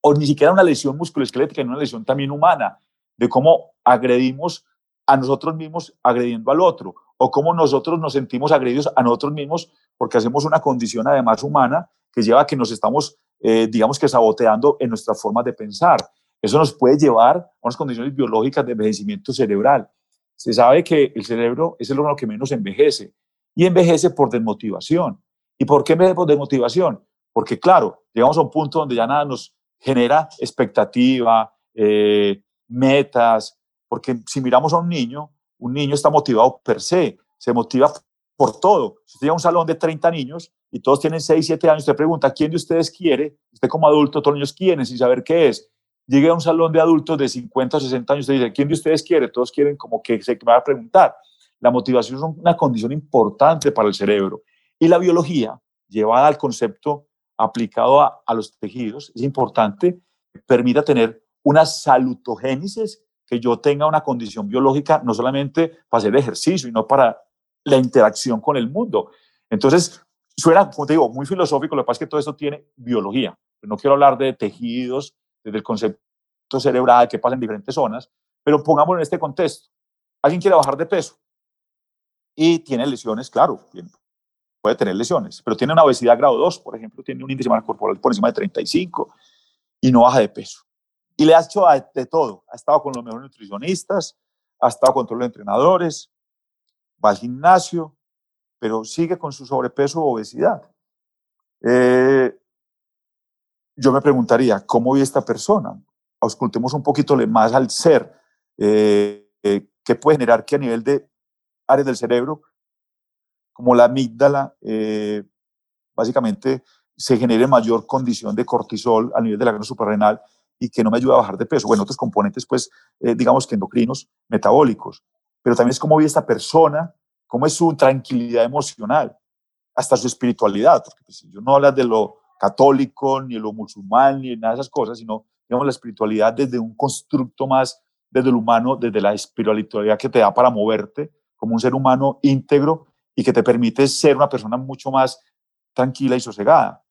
O ni siquiera una lesión musculoesquelética, sino una lesión también humana, de cómo agredimos a nosotros mismos agrediendo al otro, o cómo nosotros nos sentimos agredidos a nosotros mismos porque hacemos una condición además humana que lleva a que nos estamos, eh, digamos que saboteando en nuestras formas de pensar. Eso nos puede llevar a unas condiciones biológicas de envejecimiento cerebral. Se sabe que el cerebro es el órgano que menos envejece y envejece por desmotivación. ¿Y por qué me de motivación? Porque claro, llegamos a un punto donde ya nada nos genera expectativa, eh, metas, porque si miramos a un niño, un niño está motivado per se, se motiva por todo. Si usted llega un salón de 30 niños y todos tienen 6, 7 años, usted pregunta, ¿quién de ustedes quiere? Usted como adulto, todos los niños quieren sin saber qué es. Llegue a un salón de adultos de 50 o 60 años, usted dice, ¿quién de ustedes quiere? Todos quieren como que se va a preguntar. La motivación es una condición importante para el cerebro. Y la biología, llevada al concepto aplicado a, los tejidos, es importante, permita tener una salutogénesis, que yo tenga una condición biológica, no solamente para hacer ejercicio, sino para la interacción con el mundo. Entonces, suena, como te digo, muy filosófico, lo que pasa es que todo esto tiene biología. No quiero hablar de tejidos, desde el concepto cerebral que pasa en diferentes zonas, pero pongámoslo en este contexto. Alguien quiere bajar de peso y tiene lesiones, claro, puede tener lesiones, pero tiene una obesidad grado 2, por ejemplo, tiene un índice corporal por encima de 35 y no baja de peso. Y le ha hecho de todo. Ha estado con los mejores nutricionistas, ha estado con todos los entrenadores, va al gimnasio, pero sigue con su sobrepeso o obesidad. Eh, yo me preguntaría, ¿cómo vive esta persona? Auscultemos un poquito más al ser, eh, eh, qué puede generar que a nivel de áreas del cerebro, como la amígdala, básicamente se genere mayor condición de cortisol a nivel de la glándula suprarrenal y que no me ayuda a bajar de peso. Bueno, otros componentes, pues, digamos que endocrinos, metabólicos, pero también es cómo vive esta persona, cómo es su tranquilidad emocional, hasta su espiritualidad, porque pues, yo no hablas de lo católico, ni lo musulmán, ni nada de esas cosas, sino, digamos, la espiritualidad desde un constructo más, desde el humano, desde la espiritualidad que te da para moverte como un ser humano íntegro y que te permite ser una persona mucho más tranquila y sosegada.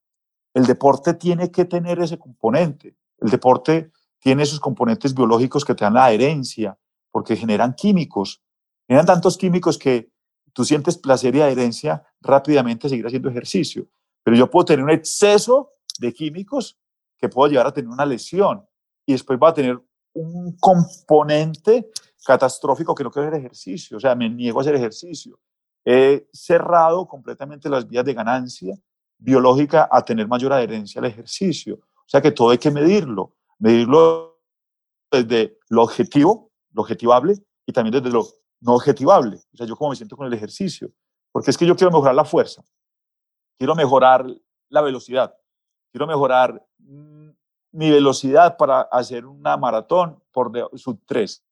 El deporte tiene que tener ese componente. El deporte tiene esos componentes biológicos que te dan la herencia, porque generan químicos. Generan tantos químicos que tú sientes placer y adherencia rápidamente seguir haciendo ejercicio. Pero yo puedo tener un exceso de químicos que puedo llegar a tener una lesión y después va a tener un componente catastrófico que no quiero hacer ejercicio, o sea, me niego a hacer ejercicio. He cerrado completamente las vías de ganancia biológica a tener mayor adherencia al ejercicio. O sea que todo hay que medirlo, medirlo desde lo objetivo, lo objetivable, y también desde lo no objetivable. O sea, yo cómo me siento con el ejercicio. Porque es que yo quiero mejorar la fuerza, quiero mejorar la velocidad, quiero mejorar mm, mi velocidad para hacer una maratón por sub 3.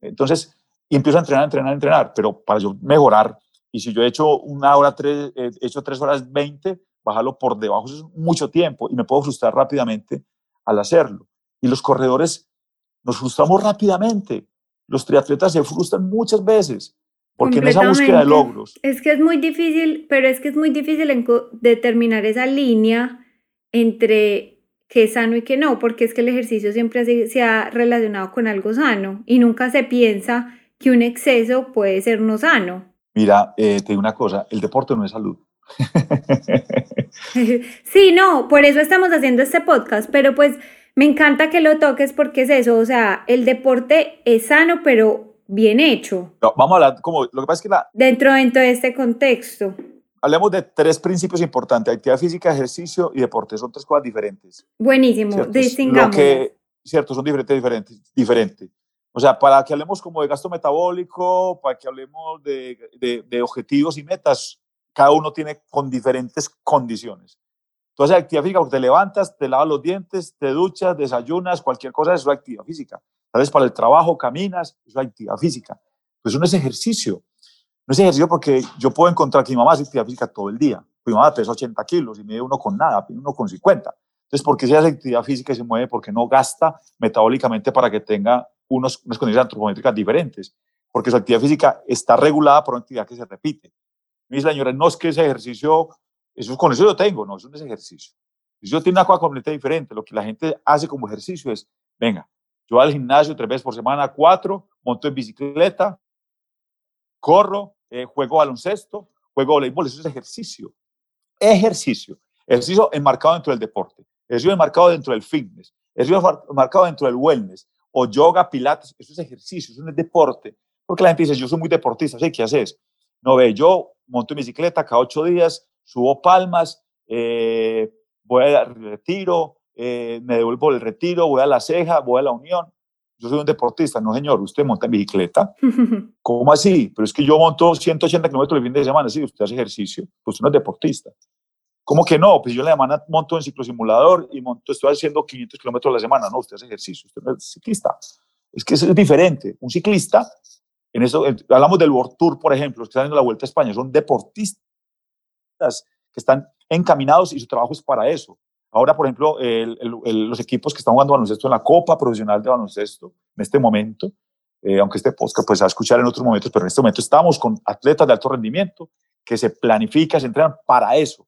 Entonces, empiezo a entrenar, entrenar, entrenar, pero para yo mejorar, y si yo he hecho una hora, tres, he hecho tres horas 20, bajarlo por debajo es mucho tiempo y me puedo frustrar rápidamente al hacerlo. Y los corredores nos frustramos rápidamente los triatletas se frustran muchas veces porque en esa búsqueda de logros. Es que es muy difícil, pero es que es muy difícil determinar esa línea entre qué es sano y qué no, porque es que el ejercicio siempre se ha relacionado con algo sano y nunca se piensa que un exceso puede ser no sano. Mira, eh, te digo una cosa, el deporte no es salud. *laughs* sí, no, por eso estamos haciendo este podcast, pero pues me encanta que lo toques porque es eso, o sea, el deporte es sano, pero bien hecho. vamos a hablar, como, lo que pasa es que la... Dentro, dentro de este contexto. Hablemos de tres principios importantes, actividad física, ejercicio y deporte, son tres cosas diferentes. Buenísimo, distingamos. Cierto, son diferentes, diferentes, diferentes. O sea, para que hablemos como de gasto metabólico, para que hablemos de, de, de objetivos y metas, cada uno tiene con diferentes condiciones. Haces actividad física porque te levantas, te lavas los dientes, te duchas, desayunas, cualquier cosa, eso es actividad física. Tal vez para el trabajo, caminas, es actividad física. Pues no es ejercicio. No es ejercicio porque yo puedo encontrar que mi mamá hace actividad física todo el día. Mi mamá pesa 80 kilos y me uno con nada, uno con 50. Entonces, ¿por qué se hace actividad física y se mueve? Porque no gasta metabólicamente para que tenga unos, unas condiciones antropométricas diferentes. Porque su actividad física está regulada por una actividad que se repite. Mi señora, no es que ese ejercicio eso, con eso yo tengo, no, eso no es ejercicio. Yo tengo una cosa completamente diferente. Lo que la gente hace como ejercicio es, venga, yo al gimnasio tres veces por semana, cuatro, monto en bicicleta, corro, eh, juego baloncesto, juego voleibol, eso es ejercicio. Ejercicio. Ejercicio enmarcado dentro del deporte, ejercicio enmarcado dentro del fitness, ejercicio enmarcado dentro del wellness, o yoga, pilates, eso es ejercicio, eso no deporte. Porque la gente dice, yo soy muy deportista, ¿sí? ¿qué haces? No ve, yo monto en bicicleta cada ocho días, subo palmas, eh, voy al retiro, eh, me devuelvo el retiro, voy a la ceja, voy a la unión. Yo soy un deportista, no señor, usted monta en bicicleta. *laughs* ¿Cómo así? Pero es que yo monto 180 kilómetros el fin de semana, sí, usted hace ejercicio, pues usted no es deportista. ¿Cómo que no? Pues yo la semana monto en ciclosimulador y monto, estoy haciendo 500 kilómetros a la semana. No, usted hace ejercicio, usted no es ciclista. Es que eso es diferente. Un ciclista, en eso, hablamos del World Tour, por ejemplo, los que están dando la Vuelta a España, son deportistas que están encaminados y su trabajo es para eso. Ahora, por ejemplo, los equipos que están jugando baloncesto en la Copa Profesional de Baloncesto, en este momento, eh, aunque este podcast pues, a escuchar en otros momentos, pero en este momento estamos con atletas de alto rendimiento que se planifican, se entrenan para eso.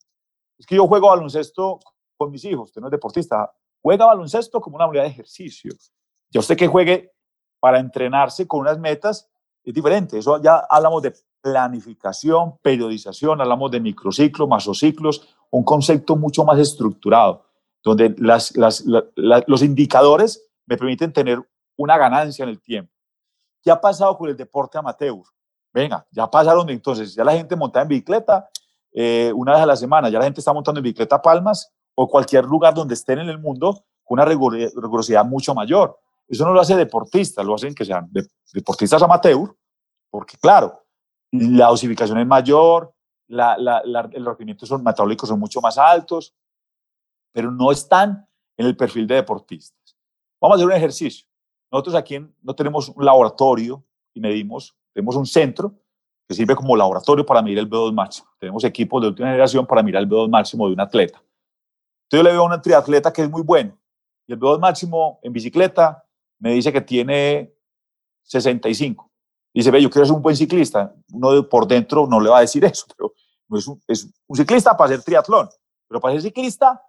Es que yo juego baloncesto con mis hijos, usted no es deportista, juega baloncesto como una unidad de ejercicio. Ya usted que juegue para entrenarse con unas metas es diferente. Eso ya hablamos de planificación, periodización, hablamos de microciclos, masociclos, un concepto mucho más estructurado, donde los indicadores me permiten tener una ganancia en el tiempo. ¿Qué ha pasado con el deporte amateur? Venga, ya pasaron entonces, ya la gente monta en bicicleta eh, una vez a la semana, ya la gente está montando en bicicleta Palmas o cualquier lugar donde estén en el mundo con una rigurosidad mucho mayor. Eso no lo hace deportistas, lo hacen que sean deportistas amateur, porque claro, la dosificación es mayor, la, la, los requerimientos son, metabólicos son mucho más altos, pero no están en el perfil de deportistas. Vamos a hacer un ejercicio. Nosotros aquí no tenemos un laboratorio y medimos, tenemos un centro que sirve como laboratorio para medir el B2 máximo. Tenemos equipos de última generación para mirar el B2 máximo de un atleta. Entonces yo le veo a un triatleta que es muy bueno y el B2 máximo en bicicleta me dice que tiene 65. Dice, ve, yo quiero ser un buen ciclista. Uno por dentro no le va a decir eso, *laughs* pero no es un, es un ciclista para hacer triatlón. Pero para ser ciclista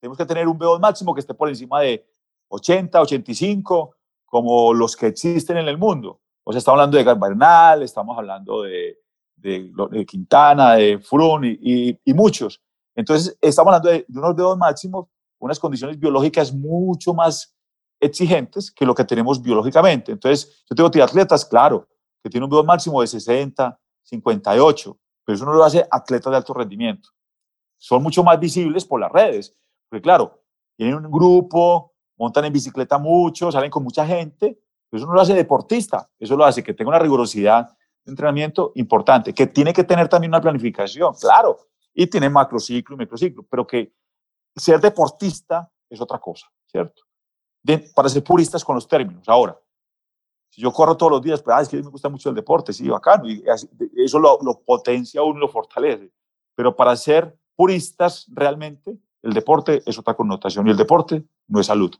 tenemos que tener un B2 máximo que esté por encima de 80, 85, como los que existen en el mundo. O sea, estamos hablando de Bernal, estamos hablando de, de, Quintana, de Frun y, y, muchos. Entonces, estamos hablando de, de unos B2 máximos, unas condiciones biológicas mucho más exigentes que lo que tenemos biológicamente. Entonces, yo tengo triatletas, claro, que tienen un B2 máximo de 60, 58, pero eso no lo hace atletas de alto rendimiento. Son mucho más visibles por las redes, porque claro, tienen un grupo, montan en bicicleta mucho, salen con mucha gente, pero eso no lo hace deportista, eso lo hace que tenga una rigurosidad de entrenamiento importante, que tiene que tener también una planificación, claro, y tiene macrociclo y microciclo, pero que ser deportista es otra cosa, ¿cierto? para ser puristas con los términos. Ahora, yo corro todos los días, pues, ah, es que me gusta mucho el deporte, sí, bacano, y eso lo, potencia uno lo fortalece. Pero para ser puristas realmente, el deporte es otra connotación y el deporte no es salud.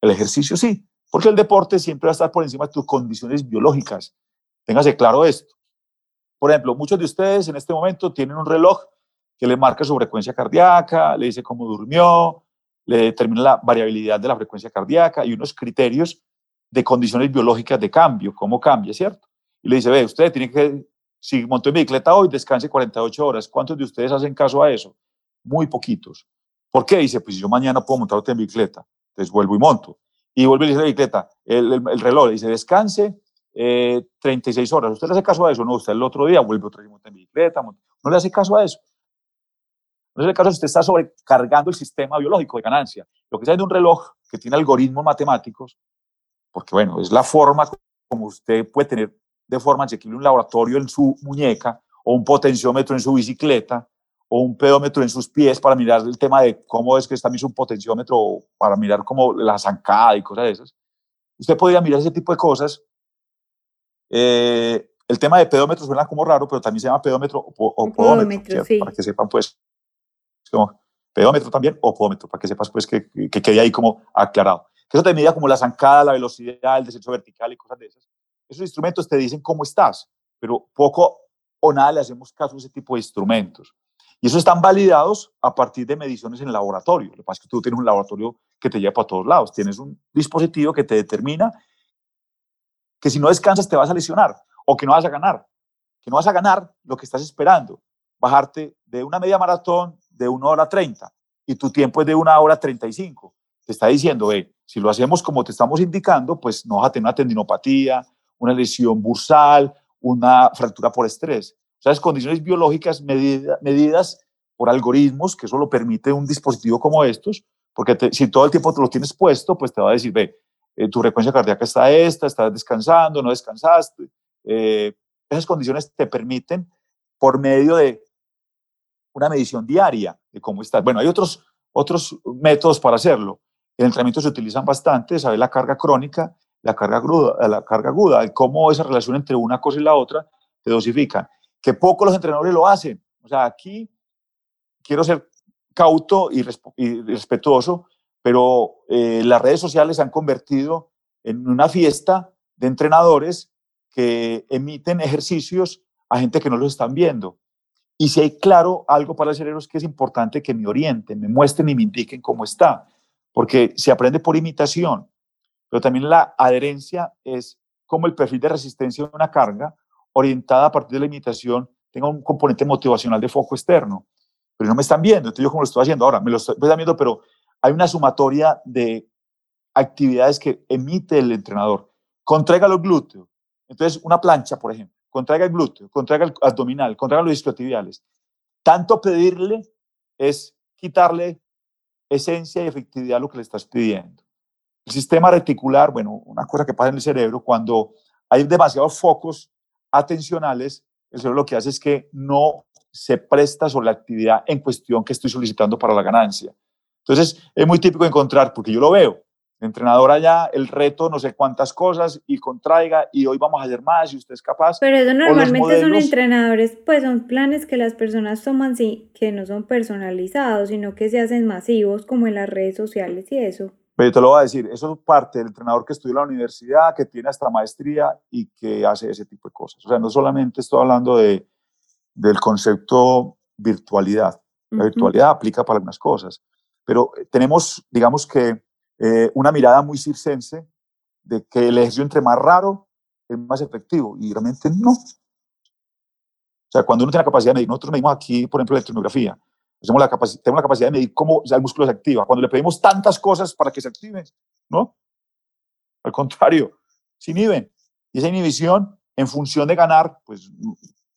El ejercicio sí, porque el deporte siempre va a estar por encima de tus condiciones biológicas. Téngase claro esto. Por ejemplo, muchos de ustedes en este momento tienen un reloj que le marca su frecuencia cardíaca, le dice cómo durmió, le determina la variabilidad de la frecuencia cardíaca y unos criterios de condiciones biológicas de cambio, cómo cambia, ¿cierto? Y le dice, ve, usted tiene que, si montó en bicicleta hoy, descanse 48 horas. ¿Cuántos de ustedes hacen caso a eso? Muy poquitos. ¿Por qué? Dice, pues yo mañana puedo montar otra en bicicleta. Entonces vuelvo y monto. Y vuelve y dice la bicicleta, el, el, reloj, dice, descanse 36 eh, horas. ¿Usted le hace caso a eso? No, usted el otro día vuelve otra vez monta en bicicleta. No le hace caso a eso. No es el caso si usted está sobrecargando el sistema biológico de ganancia. Lo que sea de un reloj que tiene algoritmos matemáticos, porque bueno, es la forma como usted puede tener de forma asequible un laboratorio en su muñeca o un potenciómetro en su bicicleta o un pedómetro en sus pies para mirar el tema de cómo es que está mismo un potenciómetro para mirar como la zancada y cosas de esas. Usted podría mirar ese tipo de cosas. Eh, el tema de pedómetro suena como raro, pero también se llama pedómetro o, podómetro, para que sepan pues como pedómetro también o podómetro, para que sepas pues que, que, quede ahí como aclarado. Que eso te medía como la zancada, la velocidad, el descenso vertical y cosas de esas. Esos instrumentos te dicen cómo estás, pero poco o nada le hacemos caso a ese tipo de instrumentos. Y esos están validados a partir de mediciones en laboratorio. Lo que pasa es que tú tienes un laboratorio que te lleva para todos lados. Tienes un dispositivo que te determina que si no descansas te vas a lesionar o que no vas a ganar. Que no vas a ganar lo que estás esperando. Bajarte de una media maratón de una hora 30 y tu tiempo es de una hora 35. Te está diciendo, si lo hacemos como te estamos indicando, pues no vas a tener una tendinopatía, una lesión bursal, una fractura por estrés. O sea, es condiciones biológicas medidas por algoritmos, que eso lo permite un dispositivo como estos, porque si todo el tiempo te lo tienes puesto, pues te va a decir, ve, eh, tu frecuencia cardíaca está esta, estás descansando, no descansaste. Eh, esas condiciones te permiten, por medio de una medición diaria de cómo estás. Bueno, hay otros, otros métodos para hacerlo. En entrenamiento se utilizan bastante, saber la carga crónica, la carga aguda, la carga aguda, cómo esa relación entre una cosa y la otra te dosifican. Que poco los entrenadores lo hacen. O sea, aquí quiero ser cauto y, respetuoso, pero eh, las redes sociales se han convertido en una fiesta de entrenadores que emiten ejercicios a gente que no los están viendo. Y si hay claro algo para el cerebro es que es importante que me orienten, me muestren y me indiquen cómo está, porque se aprende por imitación, pero también la adherencia es como el perfil de resistencia de una carga orientada a partir de la imitación tenga un componente motivacional de foco externo. Pero no me están viendo, entonces yo como lo estoy haciendo ahora, me lo estoy viendo, pero hay una sumatoria de actividades que emite el entrenador. Contraiga los glúteos. Entonces, una plancha, por ejemplo contraiga el glúteo, contraiga el abdominal, contraiga los isquiotibiales. Tanto pedirle es quitarle esencia y efectividad lo que le estás pidiendo. El sistema reticular, bueno, una cosa que pasa en el cerebro, cuando hay demasiados focos atencionales, el cerebro lo que hace es que no se presta sobre la actividad en cuestión que estoy solicitando para la ganancia. Entonces, es muy típico encontrar, porque yo lo veo, entrenador allá, el reto, no sé cuántas cosas, y contraiga, y hoy vamos a hacer más, y usted es capaz. Pero eso normalmente son entrenadores, pues son planes que las personas toman, sí, que no son personalizados, sino que se hacen masivos, como en las redes sociales y eso. Pero te lo voy a decir, eso es parte del entrenador que estudió en la universidad, que tiene hasta maestría y que hace ese tipo de cosas. O sea, no solamente estoy hablando de, del concepto virtualidad. La virtualidad aplica para algunas cosas, pero eh, tenemos, digamos que, eh, una mirada muy circense de que el ejercicio entre más raro es más efectivo y realmente no. O sea, cuando uno tiene la capacidad de medir, nosotros medimos aquí, por ejemplo, electronografía, tenemos la, tenemos la capacidad de medir cómo el músculo se activa. Cuando le pedimos tantas cosas para que se active, ¿no? Al contrario, se inhiben. Y esa inhibición, en función de ganar, pues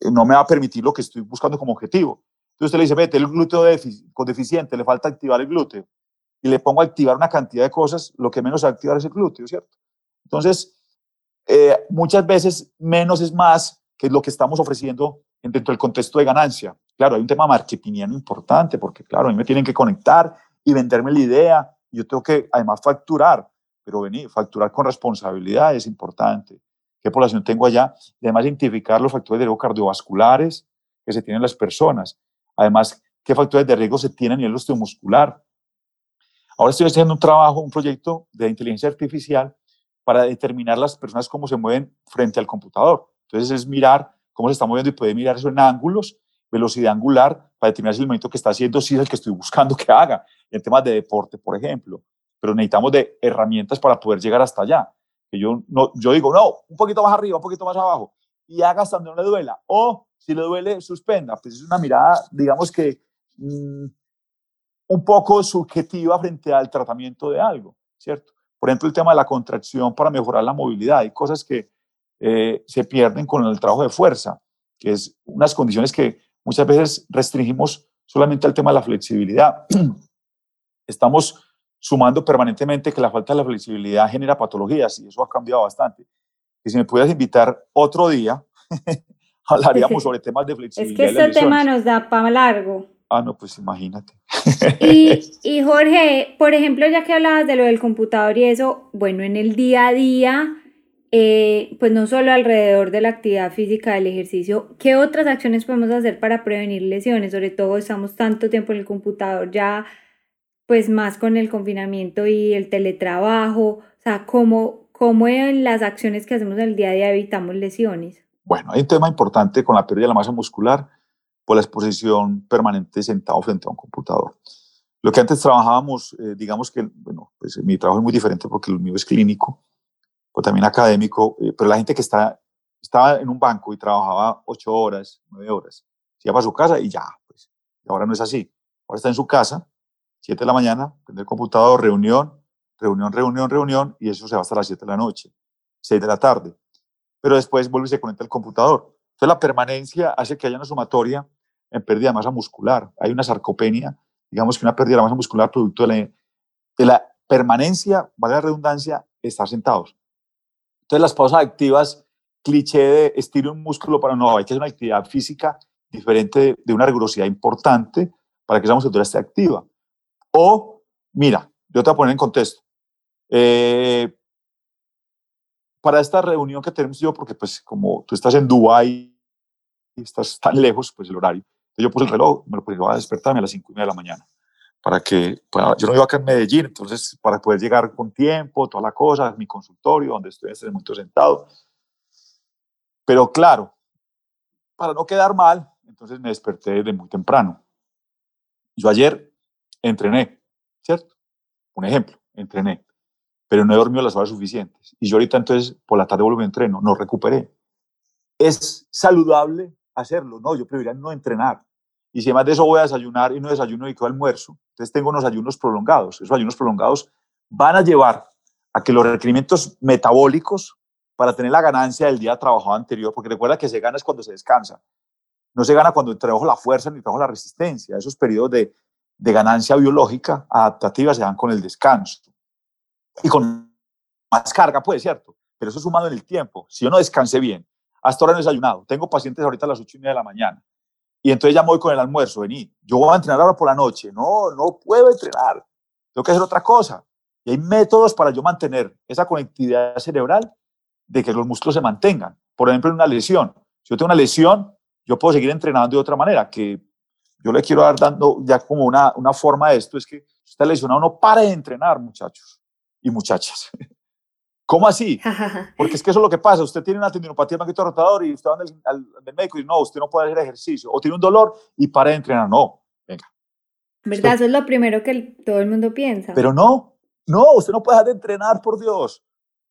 no me va a permitir lo que estoy buscando como objetivo. Entonces usted le dice, vete, el glúteo con deficiente, le falta activar el glúteo. Y le pongo a activar una cantidad de cosas, lo que menos activar es el glúteo, ¿cierto? Entonces, eh, muchas veces menos es más, que lo que estamos ofreciendo dentro del contexto de ganancia. Claro, hay un tema marketingiano importante porque, claro, a mí me tienen que conectar y venderme la idea. Yo tengo que, además, facturar, pero venir, facturar con responsabilidad es importante. ¿Qué población tengo allá? Además, identificar los factores de riesgo cardiovasculares que se tienen las personas. Además, qué factores de riesgo se tienen a nivel osteomuscular. Ahora estoy haciendo un trabajo, un proyecto de inteligencia artificial para determinar las personas cómo se mueven frente al computador. Entonces es mirar cómo se está moviendo y puede mirar eso en ángulos, velocidad angular, para determinar si el movimiento que está haciendo sí es el que estoy buscando que haga, en temas de deporte, por ejemplo. Pero necesitamos de herramientas para poder llegar hasta allá. Que yo, no, yo digo, no, un poquito más arriba, un poquito más abajo, y haga hasta donde no le duela. O si le duele, suspenda. Pues es una mirada, digamos que mm, un poco subjetiva frente al tratamiento de algo, ¿cierto? Por ejemplo, el tema de la contracción para mejorar la movilidad. Hay cosas que eh, se pierden con el trabajo de fuerza, que es unas condiciones que muchas veces restringimos solamente al tema de la flexibilidad. *clears throat* Estamos sumando permanentemente que la falta de la flexibilidad genera patologías y eso ha cambiado bastante. Y si me pudieras invitar otro día, *laughs* hablaríamos *laughs* sobre temas de flexibilidad. Es que este tema nos da para largo. Ah, no, pues imagínate. Y, *laughs* y, Jorge, por ejemplo, ya que hablabas de lo del computador y eso, bueno, en el día a día, eh, pues no solo alrededor de la actividad física del ejercicio, ¿qué otras acciones podemos hacer para prevenir lesiones? Sobre todo estamos tanto tiempo en el computador ya, pues más con el confinamiento y el teletrabajo, o sea, ¿cómo, cómo en las acciones que hacemos el día a día evitamos lesiones? Bueno, hay un tema importante con la pérdida de la masa muscular por la exposición permanente sentado frente a un computador. Lo que antes trabajábamos, eh, digamos que, bueno, pues mi trabajo es muy diferente porque el mío es clínico, o también académico, eh, pero la gente que está, estaba en un banco y trabajaba ocho horas, nueve horas, se iba a su casa y ya, pues, ahora no es así. Ahora está en su casa, siete de la mañana, prende el computador, reunión, reunión, reunión, reunión, y eso se va hasta las siete de la noche, seis de la tarde. Pero después vuelve y se conecta al computador. Entonces la permanencia hace que haya una sumatoria en pérdida de masa muscular. Hay una sarcopenia, digamos que una pérdida de masa muscular producto de la, de la permanencia, vale la redundancia, estar sentados. Entonces, las pausas activas, cliché de estiro un músculo para no, hay que hacer una actividad física diferente de, una rigurosidad importante para que esa musculatura esté activa. O, mira, yo te voy a poner en contexto. Eh, para esta reunión que tenemos yo, porque pues como tú estás en Dubái estás tan lejos, pues el horario, yo puse el reloj, me lo puse a despertarme a las 5 y media de la mañana para que, yo no iba acá en Medellín, entonces para poder llegar con tiempo, toda la cosa, mi consultorio, donde estoy en este momento sentado. Pero claro, para no quedar mal, entonces me desperté desde muy temprano. Yo ayer entrené, ¿cierto? Un ejemplo, entrené, pero no he dormido las horas suficientes. Y yo ahorita entonces por la tarde vuelvo a entreno, no recuperé. ¿Es saludable hacerlo? No, yo preferiría no entrenar. Y si además de eso voy a desayunar y no desayuno y quedo almuerzo, entonces tengo unos ayunos prolongados. Esos ayunos prolongados van a llevar a que los requerimientos metabólicos para tener la ganancia del día trabajado anterior, porque recuerda que se gana es cuando se descansa. No se gana cuando trabajo la fuerza ni trabajo la resistencia. Esos periodos de, de ganancia biológica adaptativa se dan con el descanso. Y con más carga, pues, ¿cierto? Pero eso es sumado en el tiempo. Si yo no descansé bien, hasta ahora no he desayunado, tengo pacientes ahorita a las ocho y media de la mañana, y entonces ya me voy con el almuerzo, vení, yo voy a entrenar ahora por la noche. No, no puedo entrenar, tengo que hacer otra cosa. Y hay métodos para yo mantener esa conectividad cerebral de que los músculos se mantengan. Por ejemplo, en una lesión. Si yo tengo una lesión, yo puedo seguir entrenando de otra manera, que yo le quiero dar dando ya como una, una forma de esto, es que si está lesionado, no pare de entrenar, muchachos y muchachas. *laughs* ¿Cómo así? *laughs* Porque es que eso es lo que pasa. Usted tiene una tendinopatía magnetito rotador y usted va al, al, médico y no, usted no puede hacer ejercicio. O tiene un dolor y para de entrenar. No, venga. ¿Verdad? Eso es lo primero que todo el mundo piensa. Pero no, no, usted no puede dejar de entrenar, por Dios.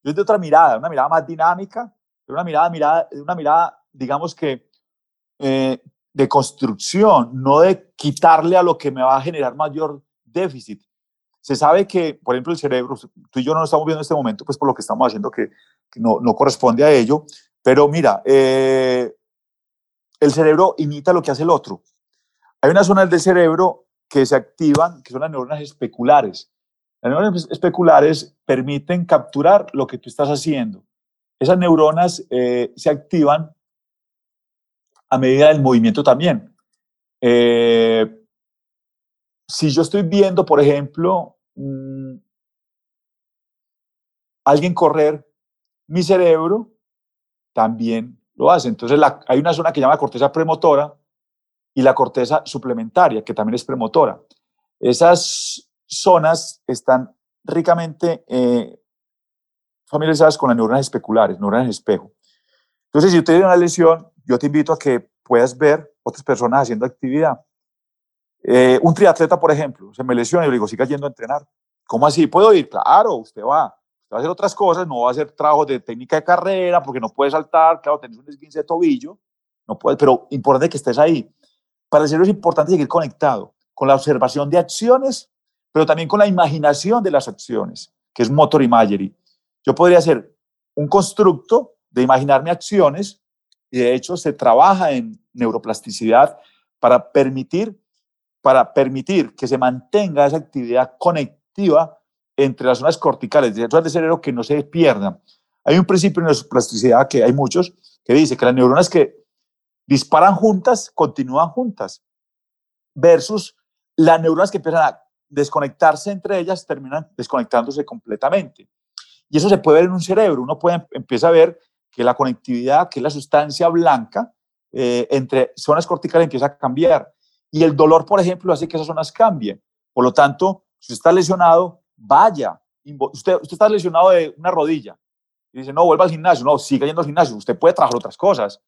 Yo es de otra mirada, una mirada más dinámica, una mirada, mirada, una mirada digamos que, eh, de construcción, no de quitarle a lo que me va a generar mayor déficit. Se sabe que, por ejemplo, el cerebro, tú y yo no lo estamos viendo en este momento, pues por lo que estamos haciendo que, no, no, corresponde a ello, pero mira, eh, el cerebro imita lo que hace el otro. Hay unas zonas del cerebro que se activan, que son las neuronas especulares. Las neuronas especulares permiten capturar lo que tú estás haciendo. Esas neuronas eh, se activan a medida del movimiento también. Eh, si yo estoy viendo, por ejemplo, Mm, alguien correr, mi cerebro también lo hace. Entonces hay una zona que se llama corteza premotora y la corteza suplementaria, que también es premotora. Esas zonas están ricamente eh, familiarizadas con las neuronas especulares, neuronas espejo. Entonces, si usted tiene una lesión, yo te invito a que puedas ver otras personas haciendo actividad. Eh, un triatleta, por ejemplo, se me lesiona y le digo, siga yendo a entrenar. ¿Cómo así? ¿Puedo ir? Claro, usted va. Usted va a hacer otras cosas, no va a hacer trabajo de técnica de carrera porque no puede saltar, claro, tenés un esguince de tobillo, no puede, pero importante que estés ahí. Para el cerebro es importante seguir conectado con la observación de acciones, pero también con la imaginación de las acciones, que es motor imagery. Yo podría hacer un constructo de imaginarme acciones y de hecho se trabaja en neuroplasticidad para permitir para permitir que se mantenga esa actividad conectiva entre las zonas corticales, de las zonas del cerebro que no se pierdan. Hay un principio en la plasticidad que hay muchos que dice que las neuronas que disparan juntas continúan juntas versus las neuronas que empiezan a desconectarse entre ellas terminan desconectándose completamente. Y eso se puede ver en un cerebro. Uno puede, empieza a ver que la conectividad, que es la sustancia blanca, eh, entre zonas corticales empieza a cambiar. Y el dolor, por ejemplo, hace que esas zonas cambien. Por lo tanto, si usted está lesionado, vaya. Usted, usted está lesionado de una rodilla y dice, no, vuelva al gimnasio. No, siga yendo al gimnasio. Usted puede trabajar otras cosas.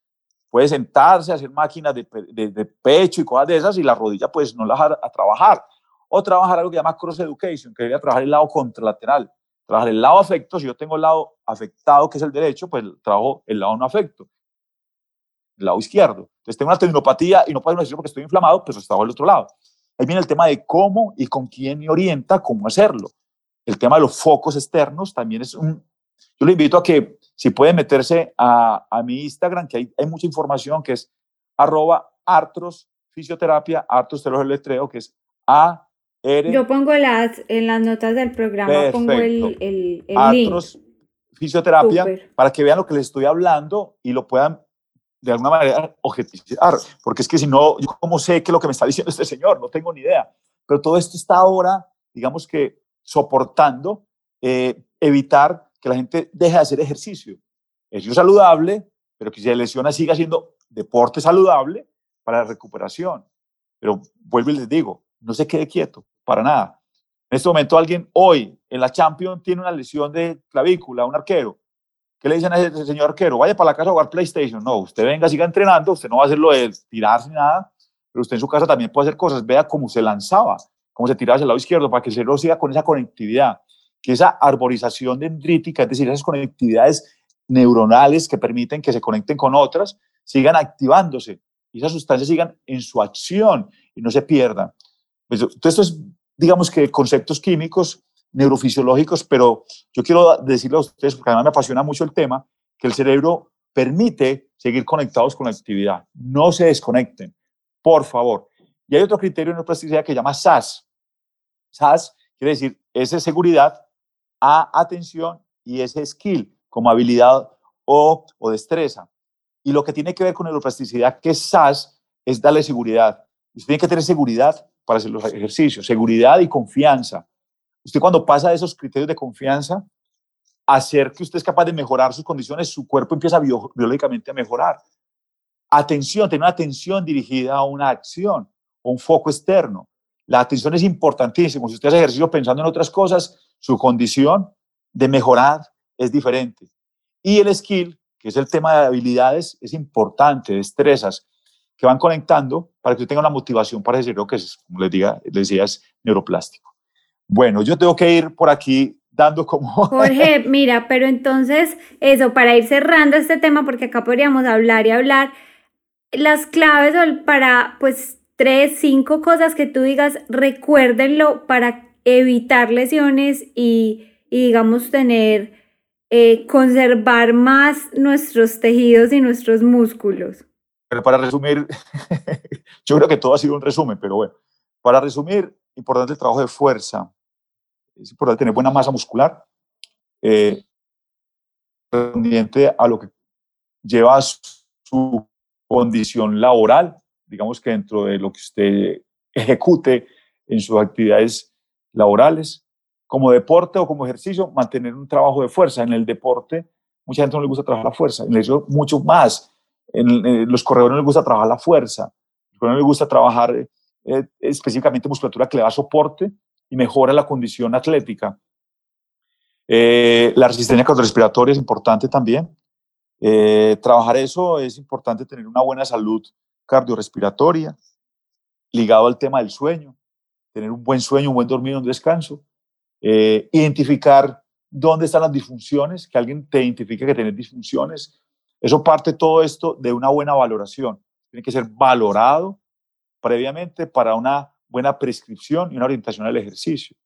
Puede sentarse, hacer máquinas de, de, pecho y cosas de esas y la rodilla pues no la dejar a trabajar. O trabajar algo que llama cross education, que debería trabajar el lado contralateral. Trabajar el lado afecto, si yo tengo el lado afectado, que es el derecho, pues trabajo el lado no afecto el lado izquierdo. Entonces tengo una tendinopatía y no puedo hacer porque estoy inflamado, pues estaba al otro lado. Ahí viene el tema de cómo y con quién me orienta cómo hacerlo. El tema de los focos externos también es un... Yo le invito a que si puede meterse a, a mi Instagram, que hay, hay, mucha información, que es arroba artros fisioterapia, artros te lo letreo, que es A, R. Yo pongo las, en las notas del programa, pongo el, el, el artros, link. fisioterapia, para que vean lo que les estoy hablando y lo puedan de alguna manera objetivizar, porque es que si no, yo cómo sé qué es lo que me está diciendo este señor, no tengo ni idea. Pero todo esto está ahora, digamos que, soportando eh, evitar que la gente deje de hacer ejercicio. Ejercicio saludable, pero que si se lesiona siga haciendo deporte saludable para la recuperación. Pero vuelvo y les digo, no se quede quieto, para nada. En este momento alguien hoy en la Champions tiene una lesión de clavícula, un arquero, ¿Qué le dicen a ese señor arquero? Vaya para la casa a jugar PlayStation. No, usted venga, siga entrenando, usted no va a hacer lo de tirarse nada, pero usted en su casa también puede hacer cosas. Vea cómo se lanzaba, cómo se tiraba hacia el lado izquierdo para que el cerebro siga con esa conectividad, que esa arborización dendrítica, es decir, esas conectividades neuronales que permiten que se conecten con otras, sigan activándose y esas sustancias sigan en su acción y no se pierdan. Pues, entonces, esto es, digamos que conceptos químicos neurofisiológicos, pero yo quiero decirle a ustedes, porque además me apasiona mucho el tema, que el cerebro permite seguir conectados con la actividad. No se desconecten, por favor. Y hay otro criterio de neuroplasticidad que se llama SAS. SAS quiere decir S seguridad, A atención y S skill, como habilidad o, o destreza. Y lo que tiene que ver con neuroplasticidad, que es SAS, es darle seguridad. Usted tiene que tener seguridad para hacer los ejercicios, seguridad y confianza. Usted cuando pasa de esos criterios de confianza, hacer que usted es capaz de mejorar sus condiciones, su cuerpo empieza biológicamente a mejorar. Atención, tener una atención dirigida a una acción o un foco externo. La atención es importantísima. Si usted hace ejercicio pensando en otras cosas, su condición de mejorar es diferente. Y el skill, que es el tema de habilidades, es importante, destrezas, que van conectando para que usted tenga una motivación para decir lo que es, como les, diga, les decía, es neuroplástico. Bueno, yo tengo que ir por aquí dando como... *laughs* Jorge, mira, pero entonces eso, para ir cerrando este tema, porque acá podríamos hablar y hablar, las claves para, pues, tres, cinco cosas que tú digas, recuérdenlo para evitar lesiones y, digamos, tener, eh, conservar más nuestros tejidos y nuestros músculos. Pero para resumir, *laughs* yo creo que todo ha sido un resumen, pero bueno, para resumir, importante el trabajo de fuerza, es importante tener buena masa muscular, eh, a lo que lleva su condición laboral, digamos que dentro de lo que usted ejecute en sus actividades laborales, como deporte o como ejercicio, mantener un trabajo de fuerza. En el deporte, mucha gente no le gusta trabajar la fuerza, en el ejercicio mucho más. En, los corredores no les gusta trabajar la fuerza, no les gusta trabajar eh, específicamente musculatura que le da soporte y mejora la condición atlética. Eh, la resistencia cardiorrespiratoria es importante también. Eh, trabajar eso es importante tener una buena salud cardiorrespiratoria, ligado al tema del sueño, tener un buen sueño, un buen dormir, un descanso, eh, identificar dónde están las disfunciones, que alguien te identifique que tienes disfunciones. Eso parte todo esto de una buena valoración. Tiene que ser valorado previamente para una buena prescripción y una orientación al ejercicio.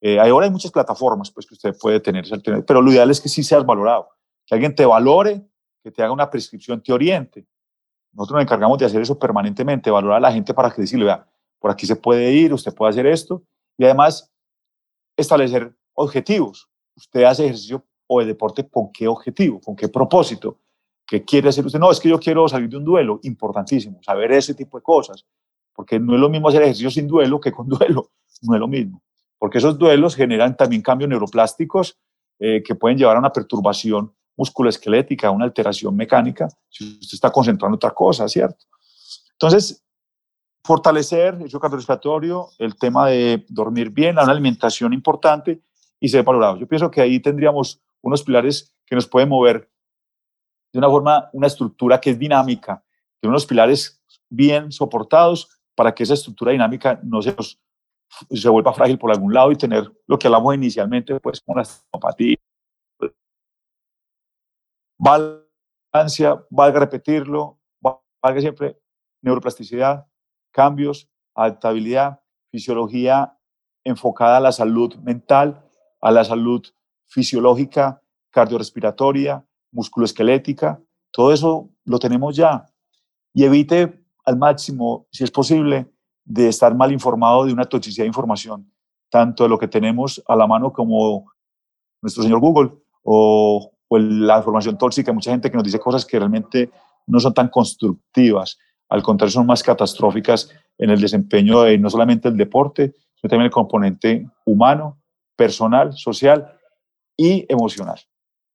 Eh, ahora hay muchas plataformas pues, que usted puede tener, pero lo ideal es que sí seas valorado, que alguien te valore, que te haga una prescripción, te oriente. Nosotros nos encargamos de hacer eso permanentemente, valorar a la gente para que decirle, vea, por aquí se puede ir, usted puede hacer esto, y además establecer objetivos. Usted hace ejercicio o de deporte con qué objetivo, con qué propósito, qué quiere hacer usted. No, es que yo quiero salir de un duelo, importantísimo, saber ese tipo de cosas porque no es lo mismo hacer ejercicio sin duelo que con *laughs* duelo, no es lo mismo, porque esos duelos generan también cambios neuroplásticos eh, que pueden llevar a una perturbación musculoesquelética, una alteración mecánica, si usted está concentrando en otra cosa, ¿cierto? Entonces, fortalecer el cardiorrespiratorio, el tema de dormir bien, una alimentación importante y ser valorado. Yo pienso que ahí tendríamos unos pilares que nos pueden mover de una forma, una estructura que es dinámica, de unos pilares bien soportados para que esa estructura dinámica no se, vuelva frágil por algún lado y tener lo que hablamos inicialmente, pues como la estenopatía. Balancia, valga repetirlo, valga siempre neuroplasticidad, cambios, adaptabilidad, fisiología enfocada a la salud mental, a la salud fisiológica, cardiorrespiratoria, musculoesquelética, todo eso lo tenemos ya. Y evite al máximo, si es posible, de estar mal informado de una toxicidad de información, tanto de lo que tenemos a la mano como nuestro señor Google o, la información tóxica, mucha gente que nos dice cosas que realmente no son tan constructivas, al contrario, son más catastróficas en el desempeño de no solamente el deporte, sino también el componente humano, personal, social y emocional.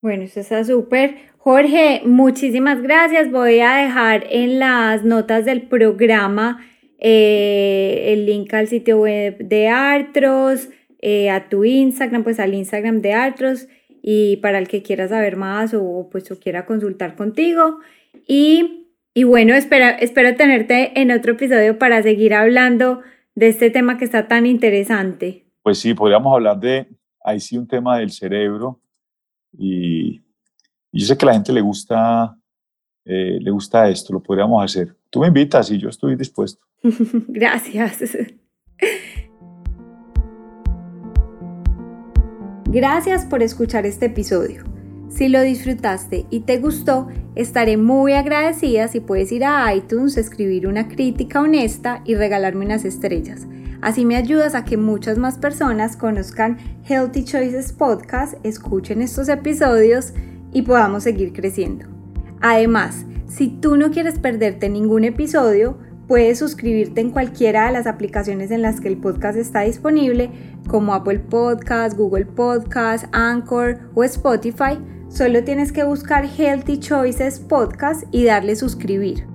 Bueno, eso está súper. Jorge, muchísimas gracias. Voy a dejar en las notas del programa eh, el link al sitio web de Artros, eh, a tu Instagram, pues al Instagram de Artros y para el que quiera saber más o pues o quiera consultar contigo. Y, y bueno, espero, espero tenerte en otro episodio para seguir hablando de este tema que está tan interesante. Pues sí, podríamos hablar de, ahí sí, un tema del cerebro y, yo sé que a la gente le gusta, eh, le gusta esto, lo podríamos hacer. Tú me invitas y yo estoy dispuesto. *laughs* Gracias. Gracias por escuchar este episodio. Si lo disfrutaste y te gustó, estaré muy agradecida si puedes ir a iTunes, escribir una crítica honesta y regalarme unas estrellas. Así me ayudas a que muchas más personas conozcan Healthy Choices Podcast, escuchen estos episodios y podamos seguir creciendo. Además, si tú no quieres perderte ningún episodio, puedes suscribirte en cualquiera de las aplicaciones en las que el podcast está disponible, como Apple Podcast, Google Podcast, Anchor o Spotify. Solo tienes que buscar Healthy Choices Podcast y darle suscribir.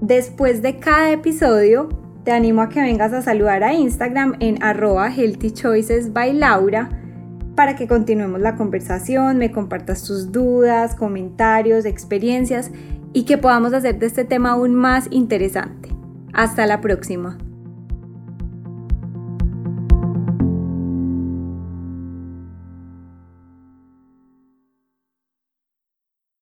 Después de cada episodio, te animo a que vengas a saludar a Instagram en arroba para que continuemos la conversación, me compartas tus dudas, comentarios, experiencias y que podamos hacer de este tema aún más interesante. Hasta la próxima.